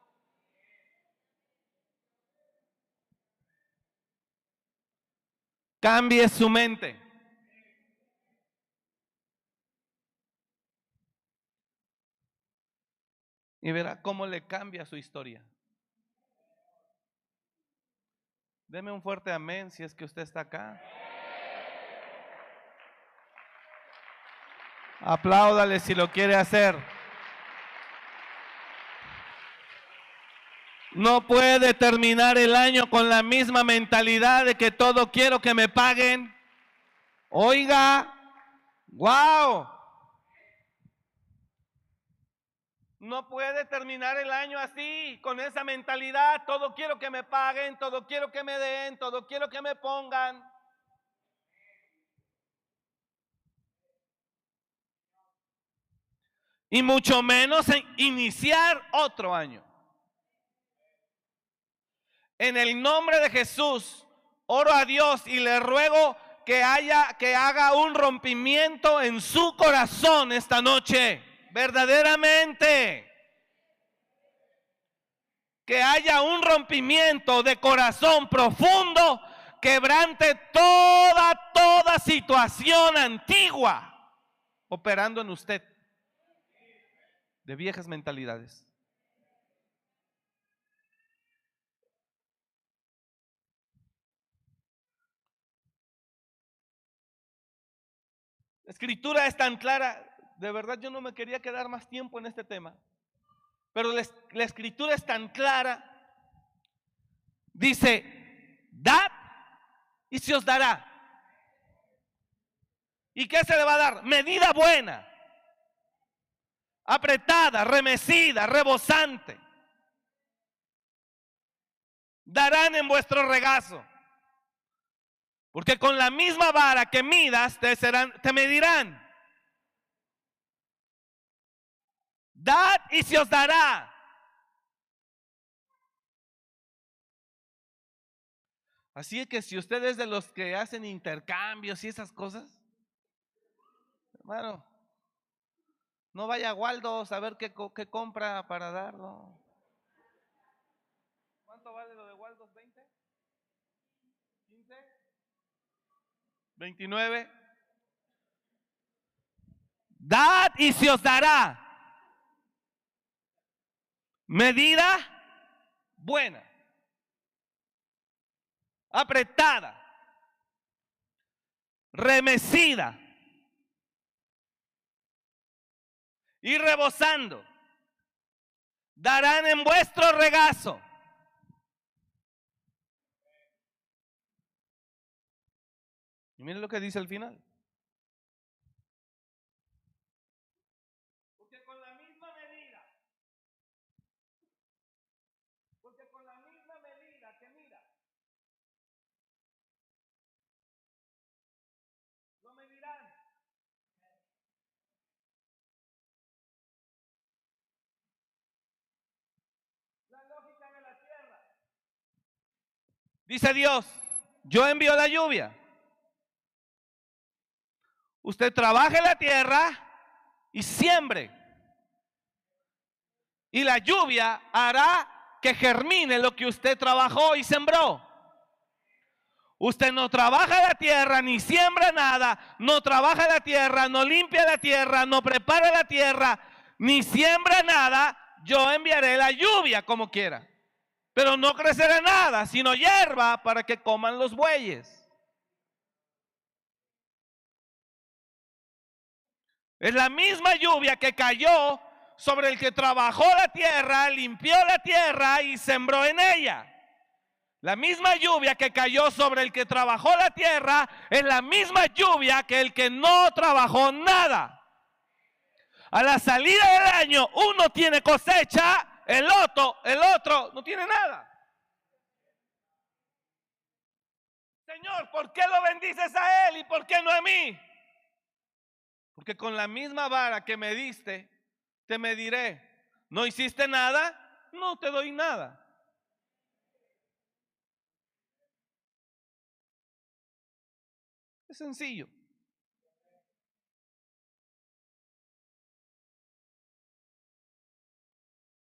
Cambie su mente. Y verá cómo le cambia su historia. Deme un fuerte amén si es que usted está acá. Apláudale si lo quiere hacer. No puede terminar el año con la misma mentalidad de que todo quiero que me paguen. Oiga, wow. No puede terminar el año así, con esa mentalidad. Todo quiero que me paguen, todo quiero que me den, todo quiero que me pongan. Y mucho menos iniciar otro año. En el nombre de Jesús, oro a Dios y le ruego que haya que haga un rompimiento en su corazón esta noche, verdaderamente. Que haya un rompimiento de corazón profundo, quebrante toda toda situación antigua operando en usted de viejas mentalidades. Escritura es tan clara, de verdad yo no me quería quedar más tiempo en este tema, pero la, escritura es tan clara, dice, dad y se os dará. ¿Y qué se le va a dar? Medida buena, apretada, remecida, rebosante. Darán en vuestro regazo. Porque con la misma vara que midas te, serán, te medirán. Dad y se os dará. Así que si usted es de los que hacen intercambios y esas cosas, hermano, no vaya a Waldo a saber qué, qué compra para darlo. ¿Cuánto vale lo de Waldo? ¿20? ¿15? 29. Dad y se os dará. Medida buena. Apretada. Remecida. Y rebosando. Darán en vuestro regazo. Y miren lo que dice al final. Porque con la misma medida, porque con la misma medida que mira, lo medirán. La lógica de la tierra. Dice Dios, yo envío la lluvia. Usted trabaje la tierra y siembre. Y la lluvia hará que germine lo que usted trabajó y sembró. Usted no trabaja la tierra ni siembra nada, no trabaja la tierra, no limpia la tierra, no prepara la tierra, ni siembra nada, yo enviaré la lluvia como quiera. Pero no crecerá nada, sino hierba para que coman los bueyes. Es la misma lluvia que cayó sobre el que trabajó la tierra, limpió la tierra y sembró en ella. La misma lluvia que cayó sobre el que trabajó la tierra es la misma lluvia que el que no trabajó nada. A la salida del año uno tiene cosecha, el otro, el otro no tiene nada. Señor, ¿por qué lo bendices a él y por qué no a mí? Porque con la misma vara que me diste, te mediré. ¿No hiciste nada? No te doy nada. Es sencillo.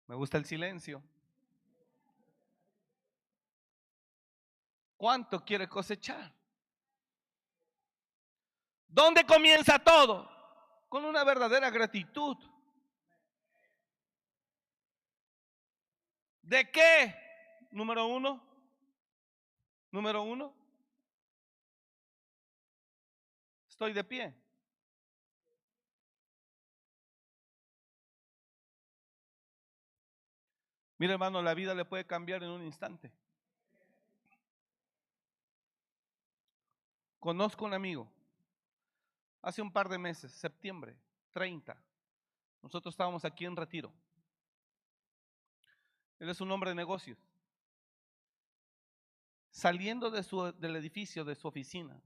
Me gusta el silencio. ¿Cuánto quiere cosechar? ¿Dónde comienza todo? Con una verdadera gratitud. ¿De qué? Número uno. Número uno. Estoy de pie. Mira hermano, la vida le puede cambiar en un instante. Conozco un amigo, hace un par de meses, septiembre 30, nosotros estábamos aquí en retiro. Él es un hombre de negocios. Saliendo de su, del edificio, de su oficina,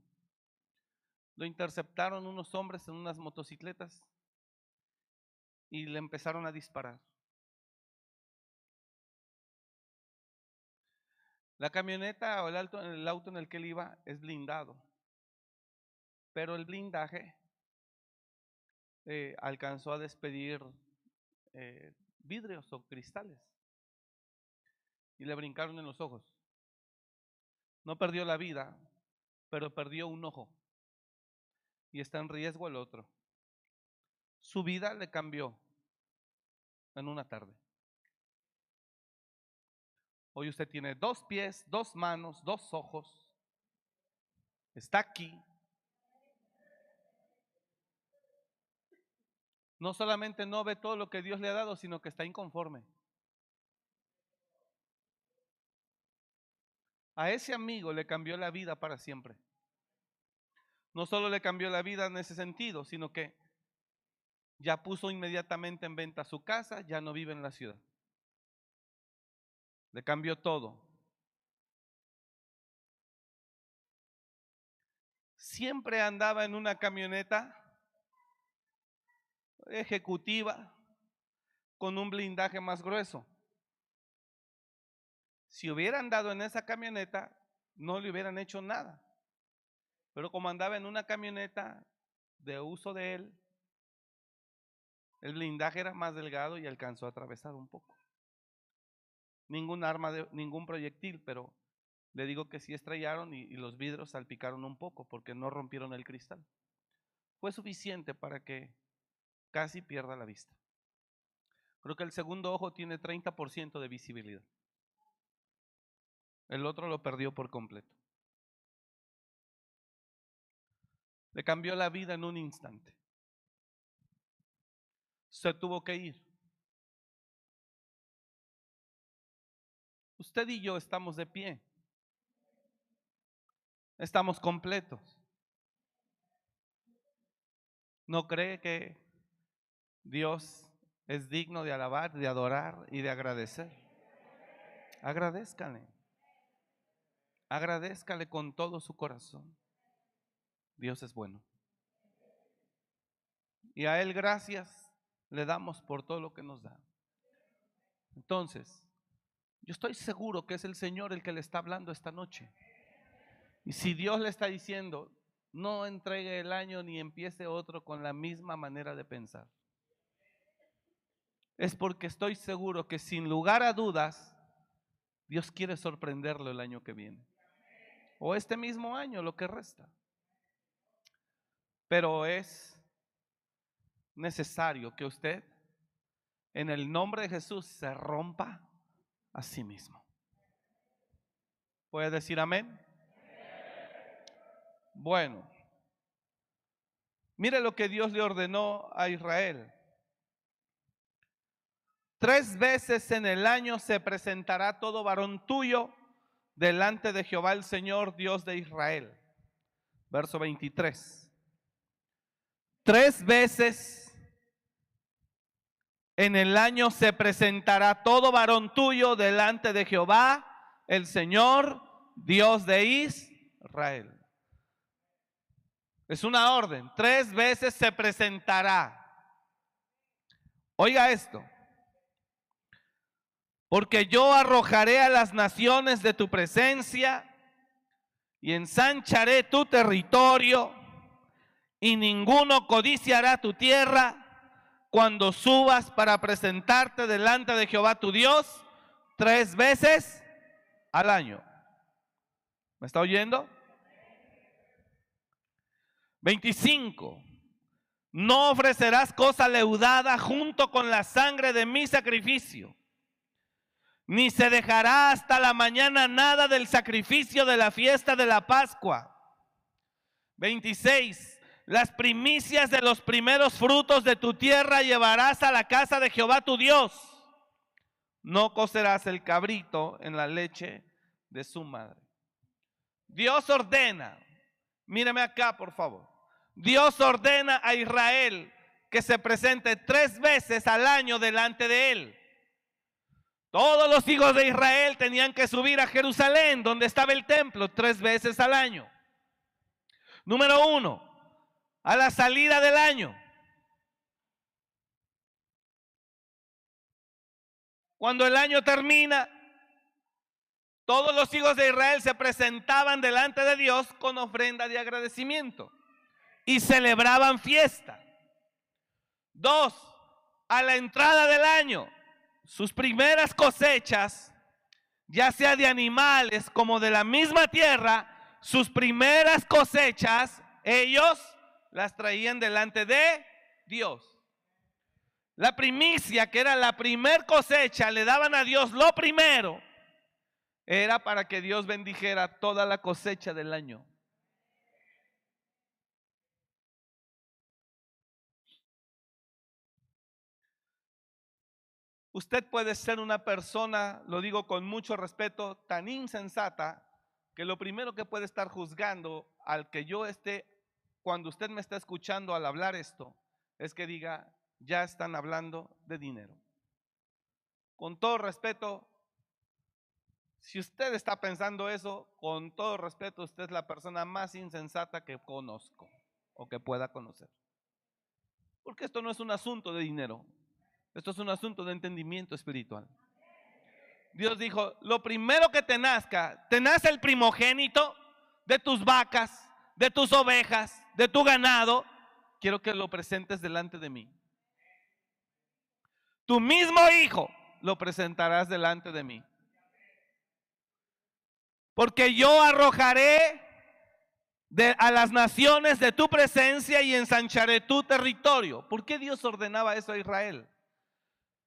lo interceptaron unos hombres en unas motocicletas y le empezaron a disparar. La camioneta o el, auto, en el que él iba es blindado, pero el blindaje eh, alcanzó a despedir eh, vidrios o cristales y le brincaron en los ojos. No perdió la vida, pero perdió un ojo y está en riesgo el otro. Su vida le cambió en una tarde. Hoy usted tiene dos pies, dos manos, dos ojos. Está aquí. No solamente no ve todo lo que Dios le ha dado, sino que está inconforme. A ese amigo le cambió la vida para siempre. No solo le cambió la vida en ese sentido, sino que ya puso inmediatamente en venta su casa, ya no vive en la ciudad. Le cambió todo. Siempre andaba en una camioneta ejecutiva con un blindaje más grueso. Si hubiera andado en esa camioneta, no le hubieran hecho nada. Pero como andaba en una camioneta de uso de él, el blindaje era más delgado y alcanzó a atravesar un poco. Ningún arma, ningún proyectil, pero le digo que sí estrellaron y, y los vidrios salpicaron un poco porque no rompieron el cristal. Fue suficiente para que casi pierda la vista. Creo que el segundo ojo tiene 30% de visibilidad. El otro lo perdió por completo. Le cambió la vida en un instante. Se tuvo que ir. Usted y yo estamos de pie. Estamos completos. ¿No cree que Dios es digno de alabar, de adorar y de agradecer? Agradezcale. Agradezcale con todo su corazón. Dios es bueno. Y a Él gracias le damos por todo lo que nos da. Entonces, yo estoy seguro que es el Señor el que le está hablando esta noche. Y si Dios le está diciendo, no entregue el año ni empiece otro con la misma manera de pensar. Es porque estoy seguro que sin lugar a dudas, Dios quiere sorprenderlo el año que viene. O este mismo año, lo que resta. Pero es necesario que usted, en el nombre de Jesús, se rompa a sí mismo. ¿Puede decir amén? Bueno, mire lo que Dios le ordenó a Israel. Tres veces en el año se presentará todo varón tuyo delante de Jehová el Señor, Dios de Israel. Verso 23. Tres veces en el año se presentará todo varón tuyo delante de Jehová, el Señor, Dios de Israel. Es una orden. Tres veces se presentará. Oiga esto. Porque yo arrojaré a las naciones de tu presencia y ensancharé tu territorio y ninguno codiciará tu tierra cuando subas para presentarte delante de Jehová tu Dios tres veces al año. ¿Me está oyendo? 25. No ofrecerás cosa leudada junto con la sangre de mi sacrificio, ni se dejará hasta la mañana nada del sacrificio de la fiesta de la Pascua. 26. Las primicias de los primeros frutos de tu tierra llevarás a la casa de Jehová tu Dios. No cocerás el cabrito en la leche de su madre. Dios ordena, míreme acá por favor. Dios ordena a Israel que se presente tres veces al año delante de él. Todos los hijos de Israel tenían que subir a Jerusalén, donde estaba el templo, tres veces al año. Número uno, a la salida del año. Cuando el año termina, todos los hijos de Israel se presentaban delante de Dios con ofrenda de agradecimiento y celebraban fiesta. Dos, a la entrada del año, sus primeras cosechas, ya sea de animales como de la misma tierra, sus primeras cosechas, ellos las traían delante de Dios. La primicia, que era la primer cosecha, le daban a Dios lo primero, era para que Dios bendijera toda la cosecha del año. Usted puede ser una persona, lo digo con mucho respeto, tan insensata que lo primero que puede estar juzgando al que yo esté, cuando usted me está escuchando al hablar esto, es que diga, ya están hablando de dinero. Con todo respeto, si usted está pensando eso, con todo respeto, usted es la persona más insensata que conozco o que pueda conocer. Porque esto no es un asunto de dinero, esto es un asunto de entendimiento espiritual. Dios dijo, lo primero que te nazca, te nace el primogénito de tus vacas, de tus ovejas, de tu ganado, quiero que lo presentes delante de mí. Tu mismo hijo lo presentarás delante de mí. Porque yo arrojaré a las naciones de tu presencia y ensancharé tu territorio. ¿Por qué Dios ordenaba eso a Israel?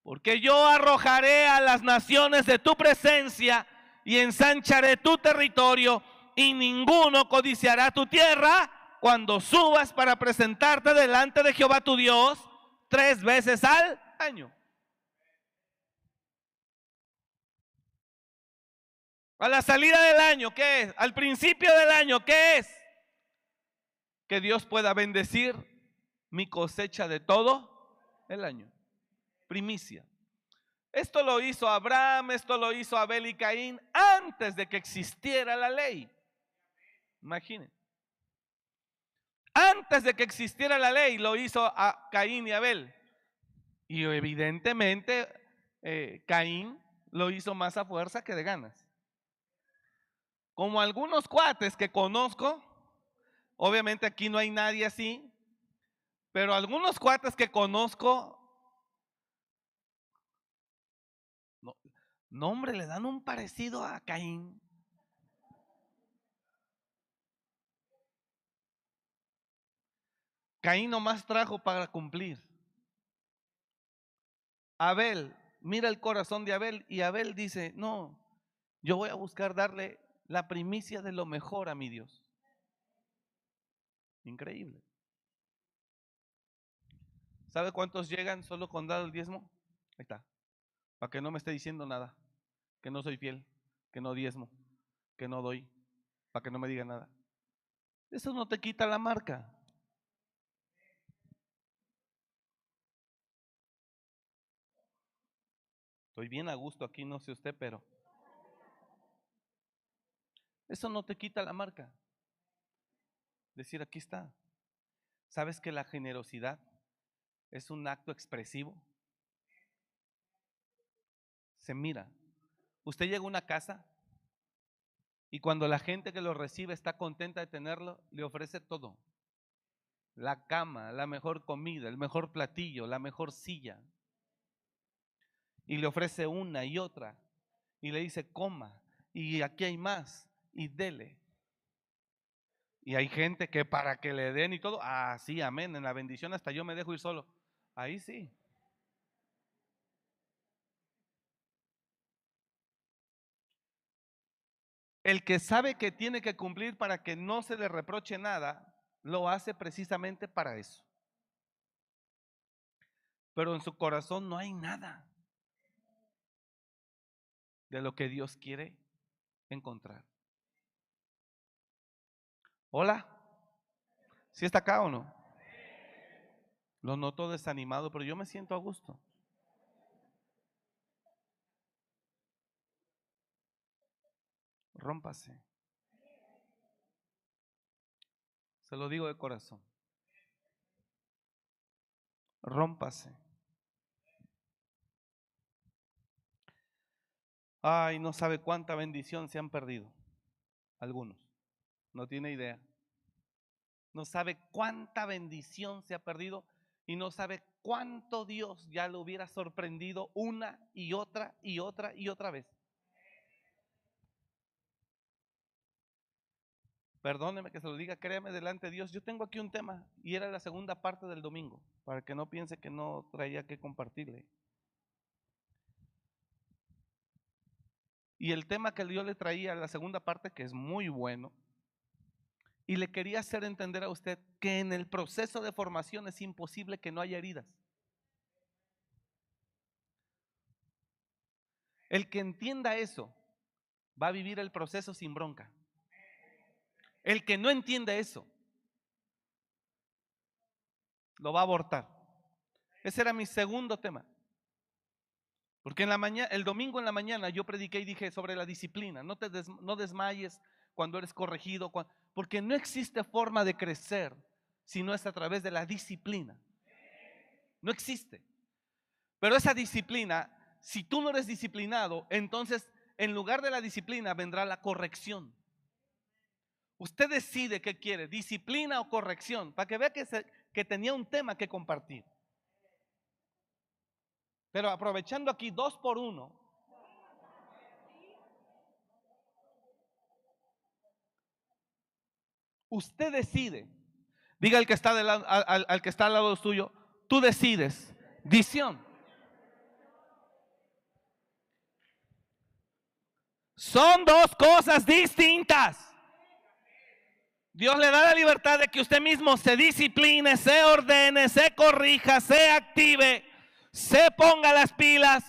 Porque yo arrojaré a las naciones de tu presencia y ensancharé tu territorio y ninguno codiciará tu tierra cuando subas para presentarte delante de Jehová tu Dios tres veces al año. A la salida del año, ¿qué es? Al principio del año, ¿qué es? Que Dios pueda bendecir mi cosecha de todo el año. Primicia. Esto lo hizo Abraham, esto lo hizo Abel y Caín antes de que existiera la ley. Imaginen. Antes de que existiera la ley lo hizo Caín y Abel. Y evidentemente eh, Caín lo hizo más a fuerza que de ganas. Como algunos cuates que conozco, obviamente aquí no hay nadie así, pero algunos cuates que conozco, no, hombre, le dan un parecido a Caín. Caín nomás trajo para cumplir. Abel, mira el corazón de Abel y Abel dice, no, yo voy a buscar darle la primicia de lo mejor a mi Dios. Increíble. ¿Sabe cuántos llegan solo con dar el diezmo? Ahí está. Para que no me esté diciendo nada. Que no soy fiel. Que no diezmo. Que no doy. Para que no me diga nada. Eso no te quita la marca. Estoy bien a gusto aquí, no sé usted, pero eso no te quita la marca. Decir, aquí está. ¿Sabes que la generosidad es un acto expresivo? Mira. Usted llega a una casa y cuando la gente que lo recibe está contenta de tenerlo, le ofrece todo. La cama, la mejor comida, el mejor platillo, la mejor silla. Y le ofrece una y otra. Y le dice, coma. Y aquí hay más y dele. Y hay gente que para que le den y todo, ah, sí, amén, en la bendición hasta yo me dejo ir solo. Ahí sí. El que sabe que tiene que cumplir para que no se le reproche nada, lo hace precisamente para eso. Pero en su corazón no hay nada de lo que Dios quiere encontrar. Hola. ¿Sí está acá o no? Lo noto desanimado, pero yo me siento a gusto. Rómpase. Se lo digo de corazón. Rómpase. Ay, no sabe cuánta bendición se han perdido. Algunos. No tiene idea. No sabe cuánta bendición se ha perdido y no sabe cuánto Dios ya lo hubiera sorprendido una y otra y otra y otra vez. Perdóneme que se lo diga, créame delante de Dios. Yo tengo aquí un tema y era la segunda parte del domingo, para que no piense que no traía que compartirle. Y el tema que yo le traía, la segunda parte, que es muy bueno, y le quería hacer entender a usted que en el proceso de formación es imposible que no haya heridas. El que entienda eso va a vivir el proceso sin bronca. El que no entienda eso lo va a abortar. Ese era mi segundo tema. Porque en la mañana, el domingo en la mañana yo prediqué y dije sobre la disciplina. No te desmayes cuando eres corregido. Porque no existe forma de crecer si no es a través de la disciplina. No existe. Pero esa disciplina, si tú no eres disciplinado, entonces en lugar de la disciplina vendrá la corrección. Usted decide qué quiere, disciplina o corrección, para que vea que, que tenía un tema que compartir. Pero aprovechando aquí dos por uno, Usted decide. Diga al que está, al- al que está al lado suyo, tú decides. Visión. Son dos cosas distintas. Dios le da la libertad de que usted mismo se discipline, se ordene, se corrija, se active, se ponga las pilas.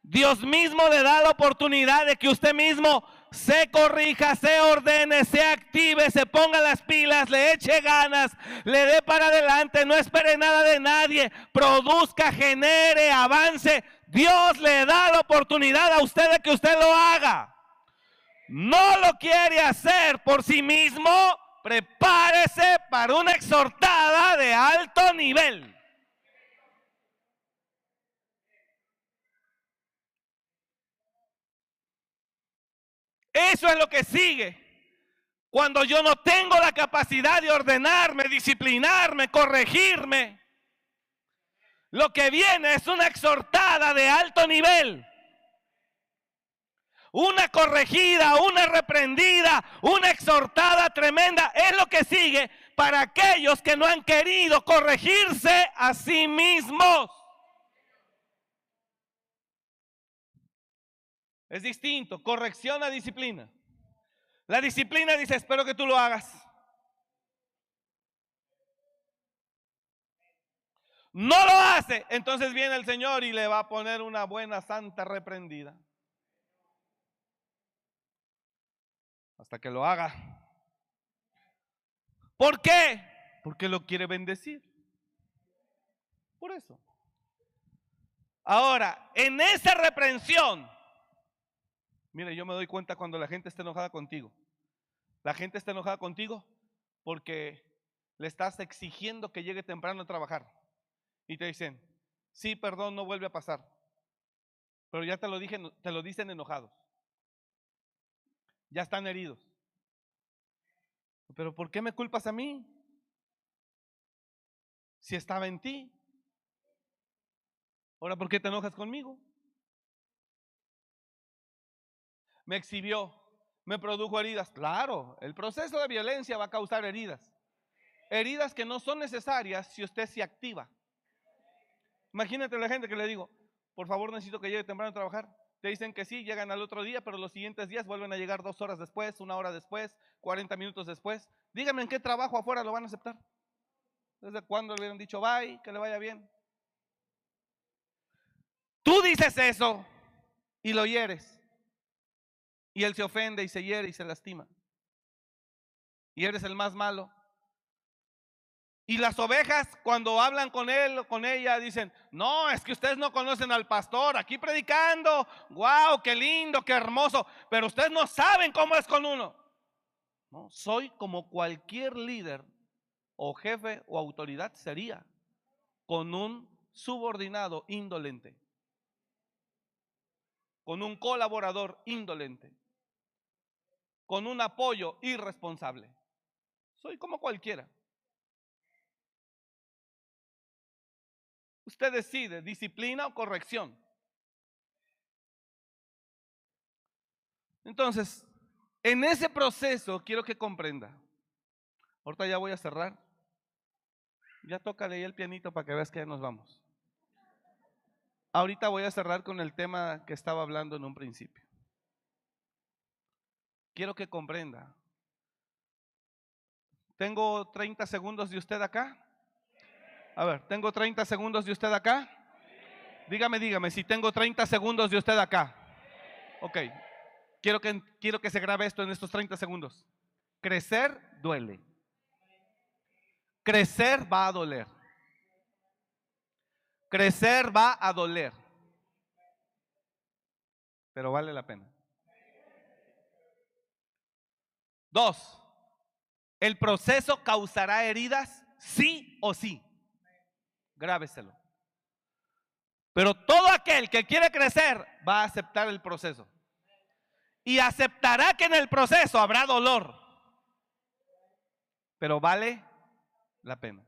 Dios mismo le da la oportunidad de que usted mismo se corrija, se ordene, se active, se ponga las pilas, le eche ganas, le dé para adelante, no espere nada de nadie, produzca, genere, avance. Dios le da la oportunidad a usted de que usted lo haga. No lo quiere hacer por sí mismo, prepárese para una exhortada de alto nivel. Eso es lo que sigue. Cuando yo no tengo la capacidad de ordenarme, disciplinarme, corregirme, lo que viene es una exhortada de alto nivel. Una corregida, una reprendida, una exhortada tremenda es lo que sigue para aquellos que no han querido corregirse a sí mismos. Es distinto, corrección a disciplina. La disciplina dice, espero que tú lo hagas. No lo hace, entonces viene el Señor y le va a poner una buena santa reprendida. Hasta que lo haga. ¿Por qué? Porque lo quiere bendecir. Por eso. Ahora, en esa reprensión, mire, yo me doy cuenta cuando la gente está enojada contigo. La gente está enojada contigo porque le estás exigiendo que llegue temprano a trabajar. Y te dicen, sí, perdón, no vuelve a pasar. Pero ya te lo dije, te lo dicen enojados. Ya están heridos. Pero ¿por qué me culpas a mí? Si estaba en ti. Ahora, ¿por qué te enojas conmigo? Me exhibió, me produjo heridas. Claro, el proceso de violencia va a causar heridas. Heridas que no son necesarias si usted se activa. Imagínate la gente que le digo, por favor necesito que llegue temprano a trabajar. Te dicen que sí, llegan al otro día, pero los siguientes días vuelven a llegar dos horas después, una hora después, 40 minutos después. Díganme en qué trabajo afuera lo van a aceptar. ¿Desde cuándo le hubieran dicho bye, que le vaya bien? Tú dices eso y lo hieres. Y él se ofende y se hiere y se lastima. Y eres el más malo. Y las ovejas cuando hablan con él o con ella dicen, no, es que ustedes no conocen al pastor aquí predicando, wow, qué lindo, qué hermoso, pero ustedes no saben cómo es con uno. No, soy como cualquier líder o jefe o autoridad sería con un subordinado indolente, con un colaborador indolente, con un apoyo irresponsable. Soy como cualquiera. Usted decide disciplina o corrección. Entonces, en ese proceso quiero que comprenda. Ahorita ya voy a cerrar. Ya tócale ahí el pianito para que veas que ya nos vamos. Ahorita voy a cerrar con el tema que estaba hablando en un principio. Quiero que comprenda. Tengo 30 segundos de usted acá. A ver, ¿tengo 30 segundos de usted acá? Dígame, dígame, si tengo 30 segundos de usted acá. Ok, quiero que, quiero que se grabe esto en estos 30 segundos. Crecer duele. Crecer va a doler. Crecer va a doler. Pero vale la pena. Dos, el proceso causará heridas, sí o sí grábeselo. Pero todo aquel que quiere crecer va a aceptar el proceso. Y aceptará que en el proceso habrá dolor. Pero vale la pena.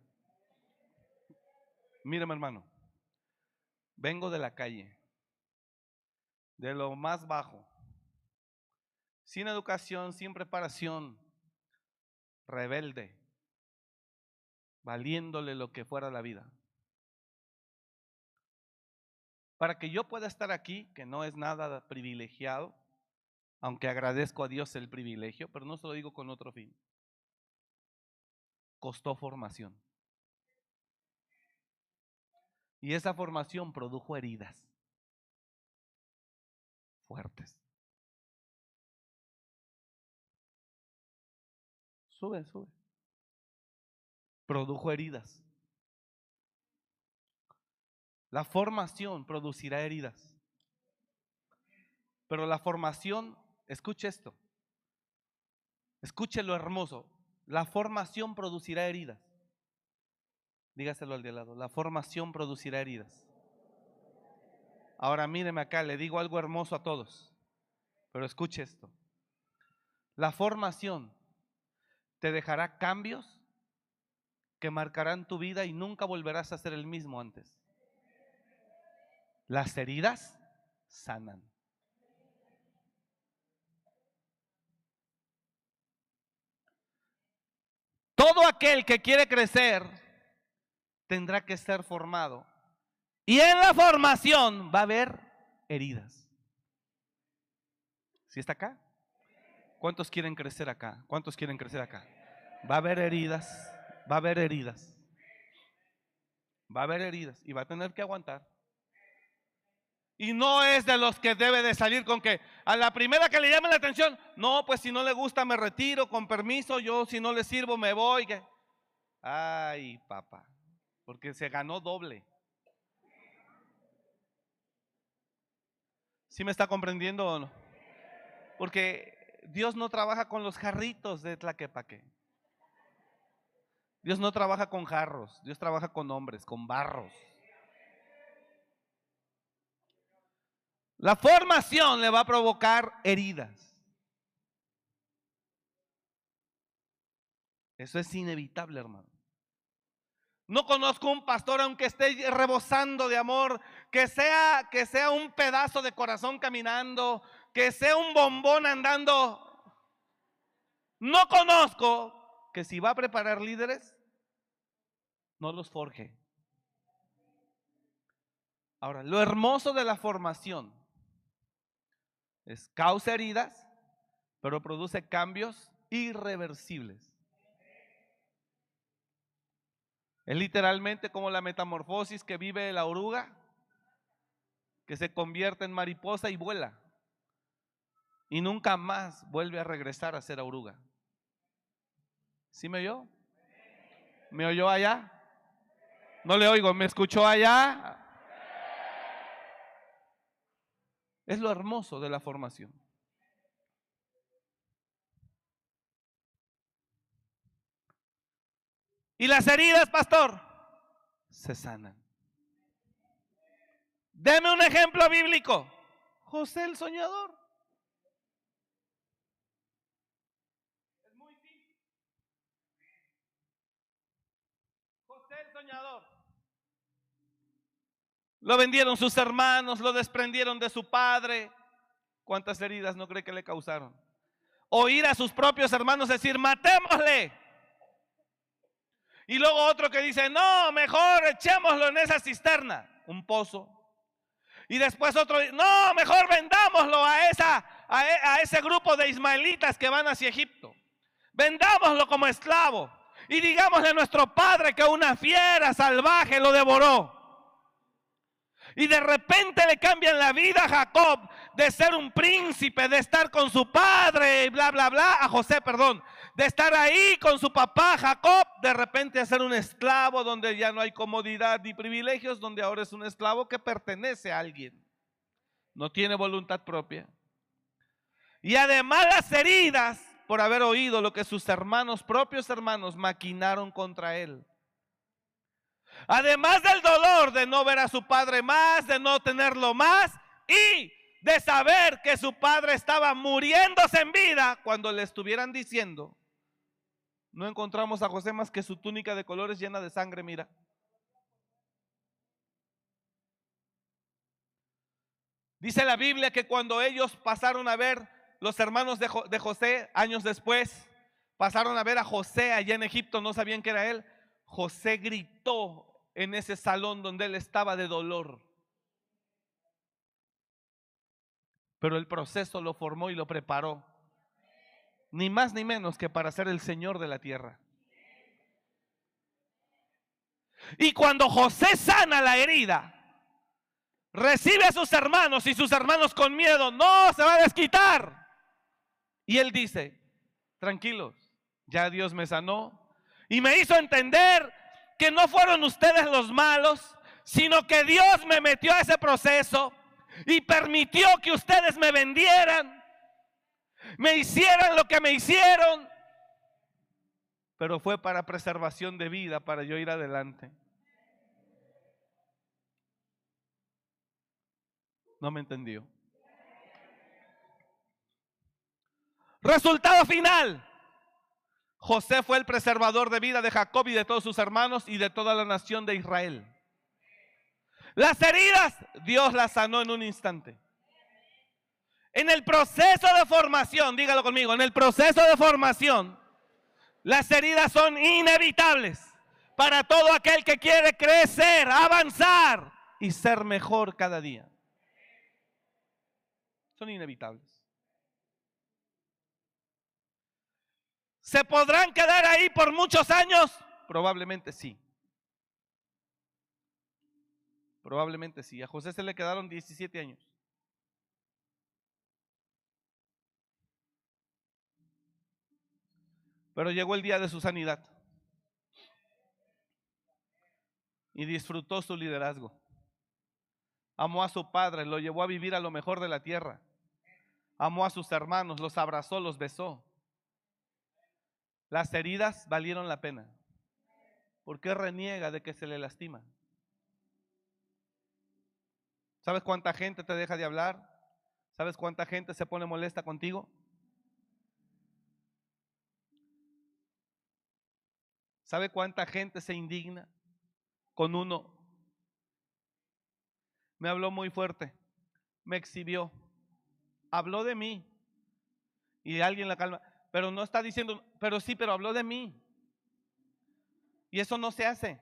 Mírame hermano, vengo de la calle, de lo más bajo, sin educación, sin preparación, rebelde, valiéndole lo que fuera la vida. Para que yo pueda estar aquí, que no es nada privilegiado, aunque agradezco a Dios el privilegio, pero no se lo digo con otro fin. Costó formación. Y esa formación produjo heridas fuertes. Sube, sube. Produjo heridas. La formación producirá heridas. Pero la formación, escuche esto, escuche lo hermoso, la formación producirá heridas. Dígaselo al de al lado, la formación producirá heridas. Ahora míreme acá, le digo algo hermoso a todos, pero escuche esto. La formación te dejará cambios que marcarán tu vida y nunca volverás a ser el mismo antes. Las heridas sanan. Todo aquel que quiere crecer tendrá que ser formado. Y en la formación va a haber heridas. ¿Sí está acá? ¿Cuántos quieren crecer acá? ¿Cuántos quieren crecer acá? Va a haber heridas, va a haber heridas. Va a haber heridas y va a tener que aguantar. Y no es de los que debe de salir con que a la primera que le llame la atención, no, pues si no le gusta me retiro, con permiso, yo si no le sirvo me voy. Ay, papá, porque se ganó doble. ¿Sí me está comprendiendo o no? Porque Dios no trabaja con los jarritos de Tlaquepaque. Dios no trabaja con jarros, Dios trabaja con hombres, con barros. La formación le va a provocar heridas. Eso es inevitable, hermano. No conozco un pastor, aunque esté rebosando de amor, que sea, que sea un pedazo de corazón caminando, que sea un bombón andando. No conozco que si va a preparar líderes, no los forje. Ahora, lo hermoso de la formación es causa heridas, pero produce cambios irreversibles. Es literalmente como la metamorfosis que vive la oruga, que se convierte en mariposa y vuela. Y nunca más vuelve a regresar a ser oruga. ¿Sí me oyó? ¿Me oyó allá? No le oigo, ¿me escuchó allá? Es lo hermoso de la formación. Y las heridas, pastor, se sanan. Deme un ejemplo bíblico. José el soñador. José el soñador. Lo vendieron sus hermanos, lo desprendieron de su padre. ¿Cuántas heridas no cree que le causaron? Oír a sus propios hermanos decir, matémosle. Y luego otro que dice, no, mejor echémoslo en esa cisterna, un pozo. Y después otro, no, mejor vendámoslo a, esa, a, e, a ese grupo de ismaelitas que van hacia Egipto. Vendámoslo como esclavo. Y digámosle a nuestro padre que una fiera salvaje lo devoró. Y de repente le cambian la vida a Jacob de ser un príncipe, de estar con su padre, bla, bla, bla, a José, perdón, de estar ahí con su papá Jacob, de repente a ser un esclavo donde ya no hay comodidad ni privilegios, donde ahora es un esclavo que pertenece a alguien. No tiene voluntad propia. Y además las heridas por haber oído lo que sus hermanos, propios hermanos, maquinaron contra él. Además del dolor de no ver a su padre más, de no tenerlo más y de saber que su padre estaba muriéndose en vida cuando le estuvieran diciendo, no encontramos a José más que su túnica de colores llena de sangre, mira. Dice la Biblia que cuando ellos pasaron a ver los hermanos de, José años después, pasaron a ver a José allá en Egipto, no sabían que era él. José gritó en ese salón donde él estaba de dolor. Pero el proceso lo formó y lo preparó. Ni más ni menos que para ser el Señor de la tierra. Y cuando José sana la herida, recibe a sus hermanos y sus hermanos con miedo, no, se va a desquitar. Y él dice, tranquilos, ya Dios me sanó y me hizo entender que no fueron ustedes los malos, sino que Dios me metió a ese proceso y permitió que ustedes me vendieran, me hicieran lo que me hicieron, pero fue para preservación de vida, para yo ir adelante. No me entendió. Resultado final. José fue el preservador de vida de Jacob y de todos sus hermanos y de toda la nación de Israel. Las heridas, Dios las sanó en un instante. En el proceso de formación, dígalo conmigo, en el proceso de formación, las heridas son inevitables para todo aquel que quiere crecer, avanzar y ser mejor cada día son inevitables. ¿Se podrán quedar ahí por muchos años? Probablemente sí. Probablemente sí. A José se le quedaron 17 años. Pero llegó el día de su sanidad. Y disfrutó su liderazgo. Amó a su padre, lo llevó a vivir a lo mejor de la tierra amó a sus hermanos, los abrazó, los besó. Las heridas valieron la pena. ¿Por qué reniega de que se le lastima? ¿Sabes cuánta gente te deja de hablar? ¿Sabes cuánta gente se pone molesta contigo? ¿Sabe cuánta gente se indigna con uno? Me habló muy fuerte, me exhibió habló de mí. Y alguien la calma, pero no está diciendo, pero sí, pero habló de mí. Y eso no se hace.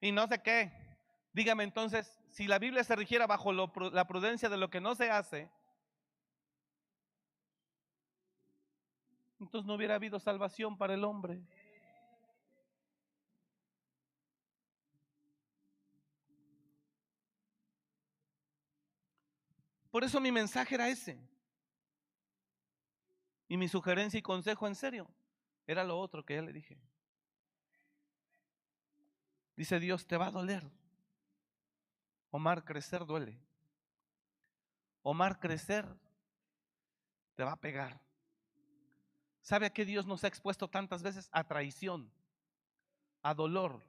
Y no sé qué. Dígame entonces, si la Biblia se rigiera bajo la prudencia de lo que no se hace, entonces no hubiera habido salvación para el hombre. Por eso mi mensaje era ese. Y mi sugerencia y consejo en serio era lo otro que ya le dije. Dice Dios, te va a doler. Omar, crecer duele. Omar, crecer te va a pegar. ¿Sabe a qué Dios nos ha expuesto tantas veces? A traición, a dolor.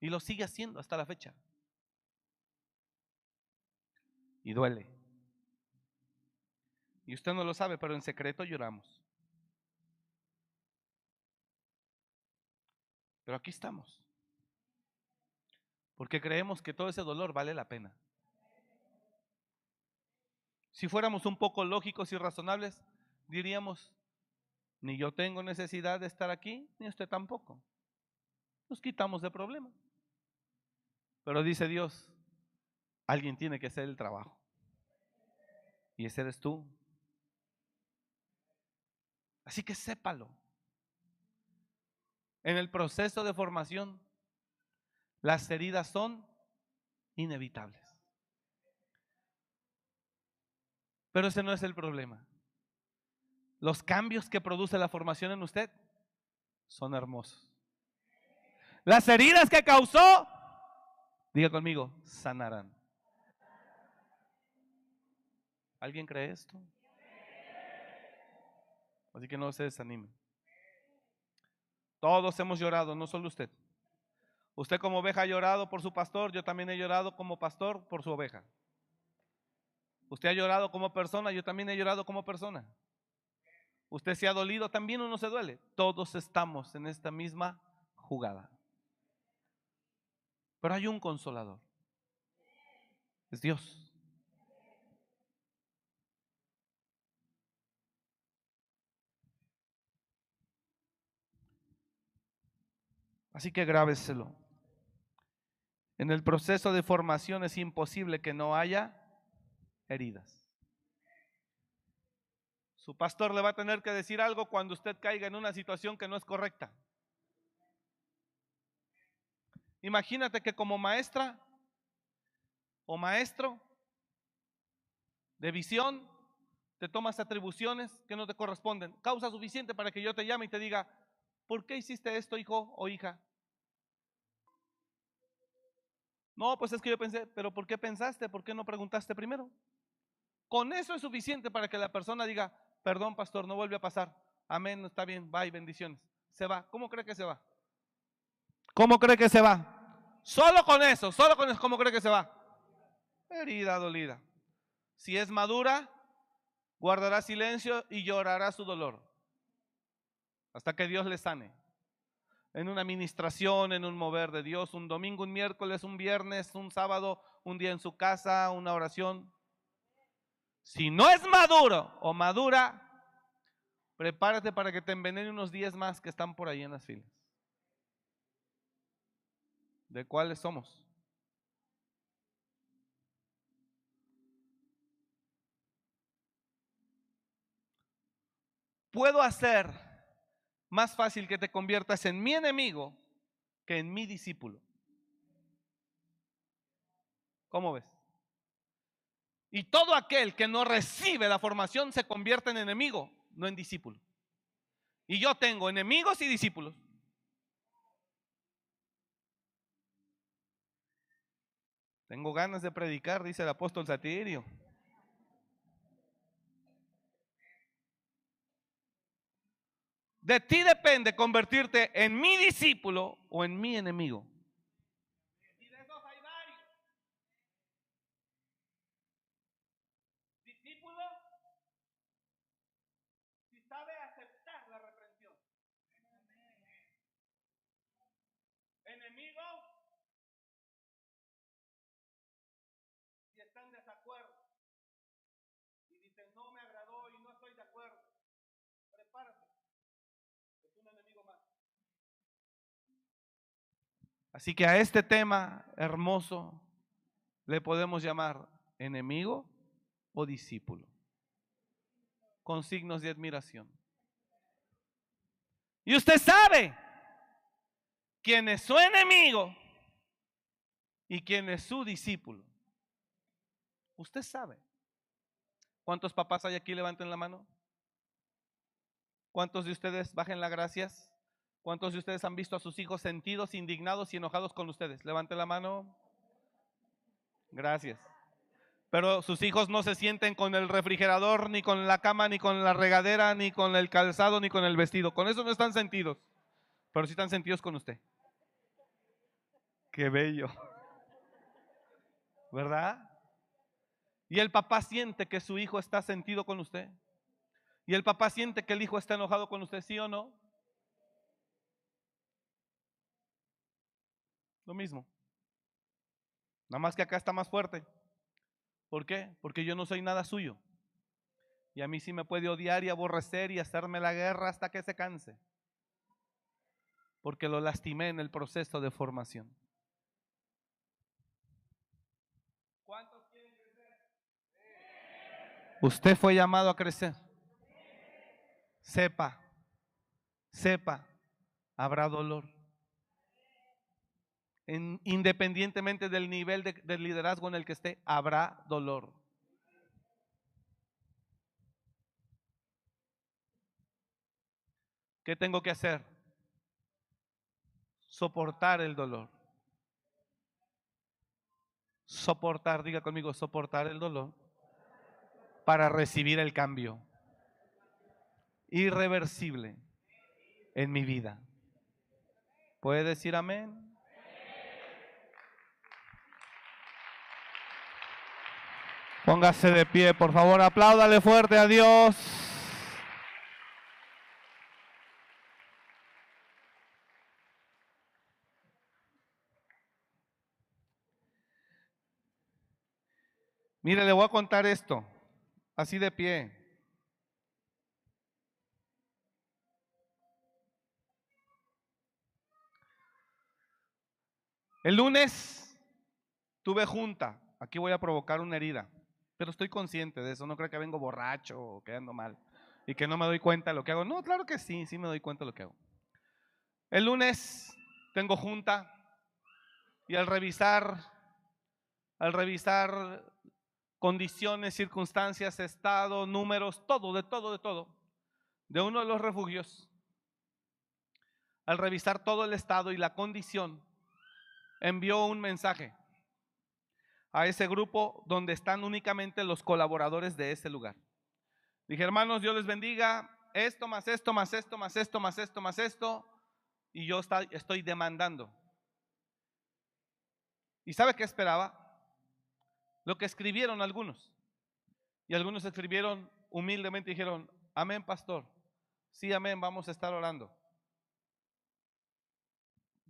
Y lo sigue haciendo hasta la fecha y duele. Y usted no lo sabe, pero en secreto lloramos. Pero aquí estamos. Porque creemos que todo ese dolor vale la pena. Si fuéramos un poco lógicos y razonables, diríamos, ni yo tengo necesidad de estar aquí, ni usted tampoco. Nos quitamos de problema. Pero dice Dios, Alguien tiene que hacer el trabajo. Y ese eres tú. Así que sépalo. En el proceso de formación, las heridas son inevitables. Pero ese no es el problema. Los cambios que produce la formación en usted son hermosos. Las heridas que causó, diga conmigo, sanarán. ¿Alguien cree esto? Así que no se desanime. Todos hemos llorado, no solo usted. Usted como oveja ha llorado por su pastor, yo también he llorado como pastor por su oveja. Usted ha llorado como persona, yo también he llorado como persona. Usted se ha dolido, también uno se duele. Todos estamos en esta misma jugada. Pero hay un consolador. Es Dios. Así que grábeselo. En el proceso de formación es imposible que no haya heridas. Su pastor le va a tener que decir algo cuando usted caiga en una situación que no es correcta. Imagínate que como maestra o maestro de visión te tomas atribuciones que no te corresponden. Causa suficiente para que yo te llame y te diga, ¿por qué hiciste esto, hijo o hija? No, pues es que yo pensé, pero ¿por qué pensaste? ¿Por qué no preguntaste primero? Con eso es suficiente para que la persona diga, perdón, pastor, no vuelve a pasar. Amén, está bien, bye, bendiciones. Se va. ¿Cómo cree que se va? ¿Cómo cree que se va? Solo con eso, solo con eso, ¿cómo cree que se va? Herida dolida. Si es madura, guardará silencio y llorará su dolor hasta que Dios le sane en una administración, en un mover de Dios, un domingo, un miércoles, un viernes, un sábado, un día en su casa, una oración. Si no es maduro o madura, prepárate para que te envenenen unos días más que están por ahí en las filas. ¿De cuáles somos? Puedo hacer más fácil que te conviertas en mi enemigo que en mi discípulo. ¿Cómo ves? Y todo aquel que no recibe la formación se convierte en enemigo, no en discípulo. Y yo tengo enemigos y discípulos. Tengo ganas de predicar, dice el apóstol Satirio. De ti depende convertirte en mi discípulo o en mi enemigo. Y de esos hay varios. Discípulo, si sabe aceptar la reprensión. Enemigo, si está en desacuerdo. Y dicen, no me agradó y no estoy de acuerdo. Prepárate. Así que a este tema hermoso le podemos llamar enemigo o discípulo, con signos de admiración. Y usted sabe quién es su enemigo y quién es su discípulo. Usted sabe. ¿Cuántos papás hay aquí? Levanten la mano. ¿Cuántos de ustedes bajen las gracias? ¿Cuántos de ustedes han visto a sus hijos sentidos, indignados y enojados con ustedes? Levante la mano. Gracias. Pero sus hijos no se sienten con el refrigerador, ni con la cama, ni con la regadera, ni con el calzado, ni con el vestido. Con eso no están sentidos. Pero sí están sentidos con usted. Qué bello. ¿Verdad? Y el papá siente que su hijo está sentido con usted. Y el papá siente que el hijo está enojado con usted, ¿sí o no? Lo mismo. Nada más que acá está más fuerte. ¿Por qué? Porque yo no soy nada suyo. Y a mí sí me puede odiar y aborrecer y hacerme la guerra hasta que se canse. Porque lo lastimé en el proceso de formación. ¿Cuántos quieren crecer? Usted fue llamado a crecer. Sepa, sepa, habrá dolor independientemente del nivel de, liderazgo en el que esté, habrá dolor. ¿Qué tengo que hacer? Soportar el dolor. Soportar, diga conmigo, soportar el dolor para recibir el cambio irreversible en mi vida. ¿Puede decir amén? Póngase de pie, por favor, apláudale fuerte a Dios. Mire, le voy a contar esto, así de pie. El lunes tuve junta. Aquí voy a provocar una herida, pero estoy consciente de eso. No creo que vengo borracho o quedando mal y que no me doy cuenta de lo que hago. No, claro que sí, sí me doy cuenta de lo que hago. El lunes tengo junta y al revisar, al revisar condiciones, circunstancias, estado, números, todo, de todo, de todo, de uno de los refugios, al revisar todo el estado y la condición, envió un mensaje a ese grupo donde están únicamente los colaboradores de ese lugar. Dije, hermanos, Dios les bendiga, esto más esto, más esto, más esto, más esto, más esto, y yo estoy demandando. ¿Y sabe qué esperaba? Lo que escribieron algunos. Y algunos escribieron humildemente dijeron, amén, pastor. Sí, amén, vamos a estar orando.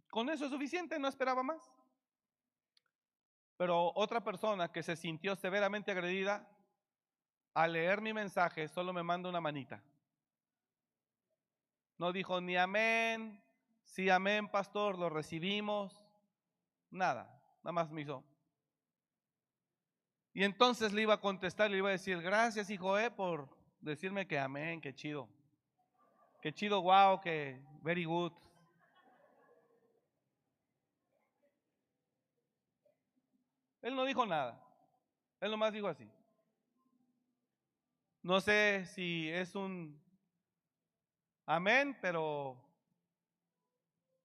Con eso es suficiente, no esperaba más. Pero otra persona que se sintió severamente agredida, al leer mi mensaje, solo me manda una manita. No dijo ni amén, sí, amén, pastor, lo recibimos. Nada, nada más me hizo. Y entonces le iba a contestar, le iba a decir, gracias, hijo, eh, por decirme que amén, que chido. Que chido, wow, que very good. Él no dijo nada. Él nomás dijo así. No sé si es un amén, pero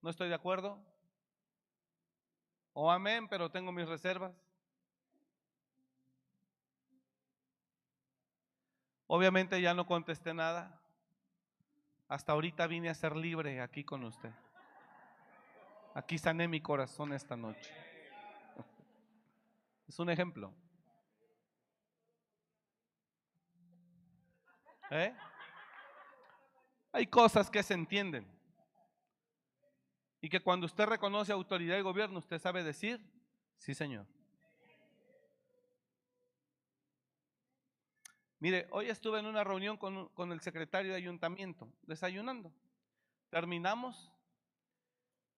no estoy de acuerdo. O amén, pero tengo mis reservas. Obviamente ya no contesté nada. Hasta ahorita vine a ser libre aquí con usted. Aquí sané mi corazón esta noche. Es un ejemplo. ¿Eh? Hay cosas que se entienden. Y que cuando usted reconoce autoridad y gobierno, usted sabe decir, sí, Señor. Mire, hoy estuve en una reunión con, con, el secretario de ayuntamiento, desayunando. Terminamos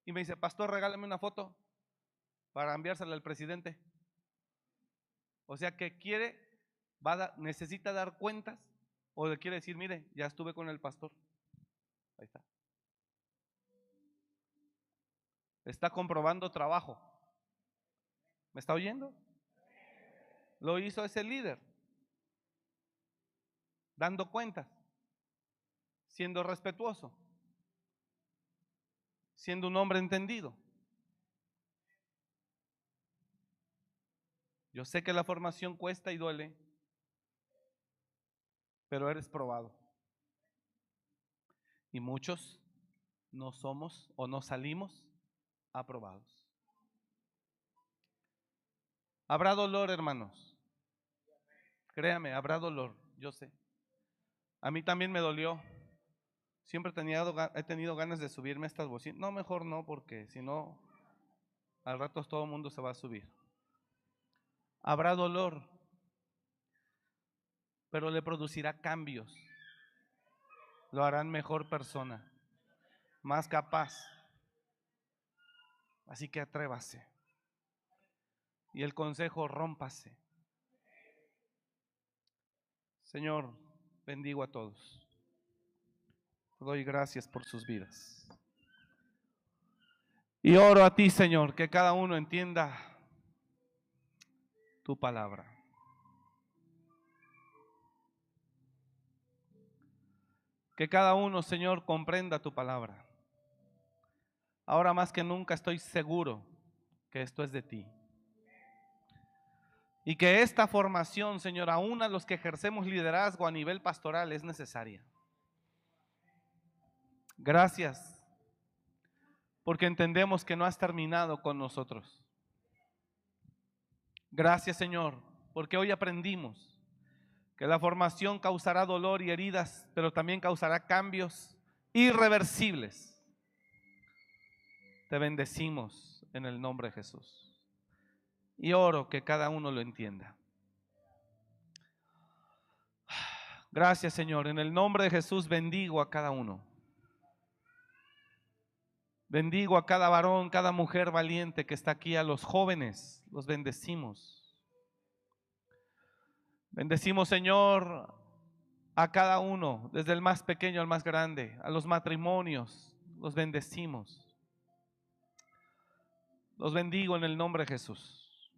y me dice, pastor, regálame una foto para enviársela al presidente. O sea que quiere, va necesita dar cuentas o le quiere decir, mire, ya estuve con el pastor. Ahí está. Está comprobando trabajo. ¿Me está oyendo? Lo hizo ese líder. Dando cuentas. Siendo respetuoso. Siendo un hombre entendido. Yo sé que la formación cuesta y duele, pero eres probado. Y muchos no somos o no salimos aprobados. Habrá dolor, hermanos. Créame, habrá dolor, yo sé. A mí también me dolió. Siempre he tenido ganas de subirme estas bocinas. No, mejor no, porque si no, al rato todo el mundo se va a subir. Habrá dolor, pero le producirá cambios. Lo harán mejor persona, más capaz. Así que atrévase. Y el consejo, rómpase. Señor, bendigo a todos. doy gracias por sus vidas. Y oro a ti, Señor, que cada uno entienda tu palabra. Que cada uno, Señor, comprenda tu palabra. Ahora más que nunca estoy seguro que esto es de ti. Y que esta formación, Señor, aún a los que ejercemos liderazgo a nivel pastoral es necesaria. Gracias, porque entendemos que no has terminado con nosotros. Gracias, Señor, porque hoy aprendimos que la formación causará dolor y heridas, pero también causará cambios irreversibles. Te bendecimos en el nombre de Jesús. Y oro que cada uno lo entienda. Gracias Señor. En el nombre de Jesús bendigo a cada uno. Bendigo a cada varón, cada mujer valiente que está aquí, a los jóvenes, los bendecimos. Bendecimos, Señor, a cada uno, desde el más pequeño al más grande, a los matrimonios, los bendecimos. Los bendigo en el nombre de Jesús.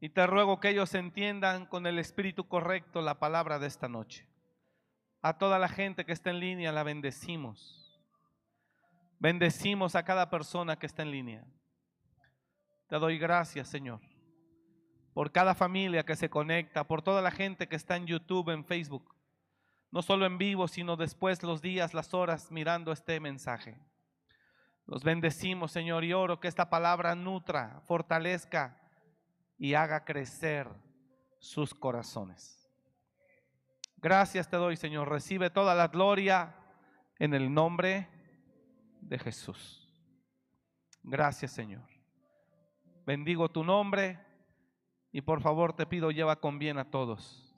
Y te ruego que ellos entiendan con el espíritu correcto la palabra de esta noche. A toda la gente que está en línea la bendecimos. Bendecimos a cada persona que está en línea. Te doy gracias, Señor, por cada familia que se conecta, por toda la gente que está en YouTube, en Facebook, no solo en vivo, sino después los días, las horas mirando este mensaje. Los bendecimos, Señor, y oro que esta palabra nutra, fortalezca y haga crecer sus corazones. Gracias te doy, Señor. Recibe toda la gloria en el nombre de Jesús. Gracias, Señor. Bendigo tu nombre y por favor te pido lleva con bien a todos.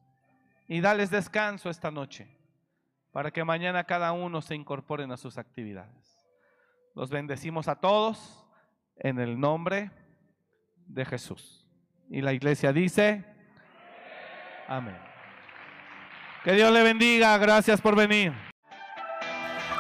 Y dales descanso esta noche para que mañana cada uno se incorporen a sus actividades. Los bendecimos a todos en el nombre de Jesús. Y la iglesia dice, amén. Que Dios le bendiga. Gracias por venir.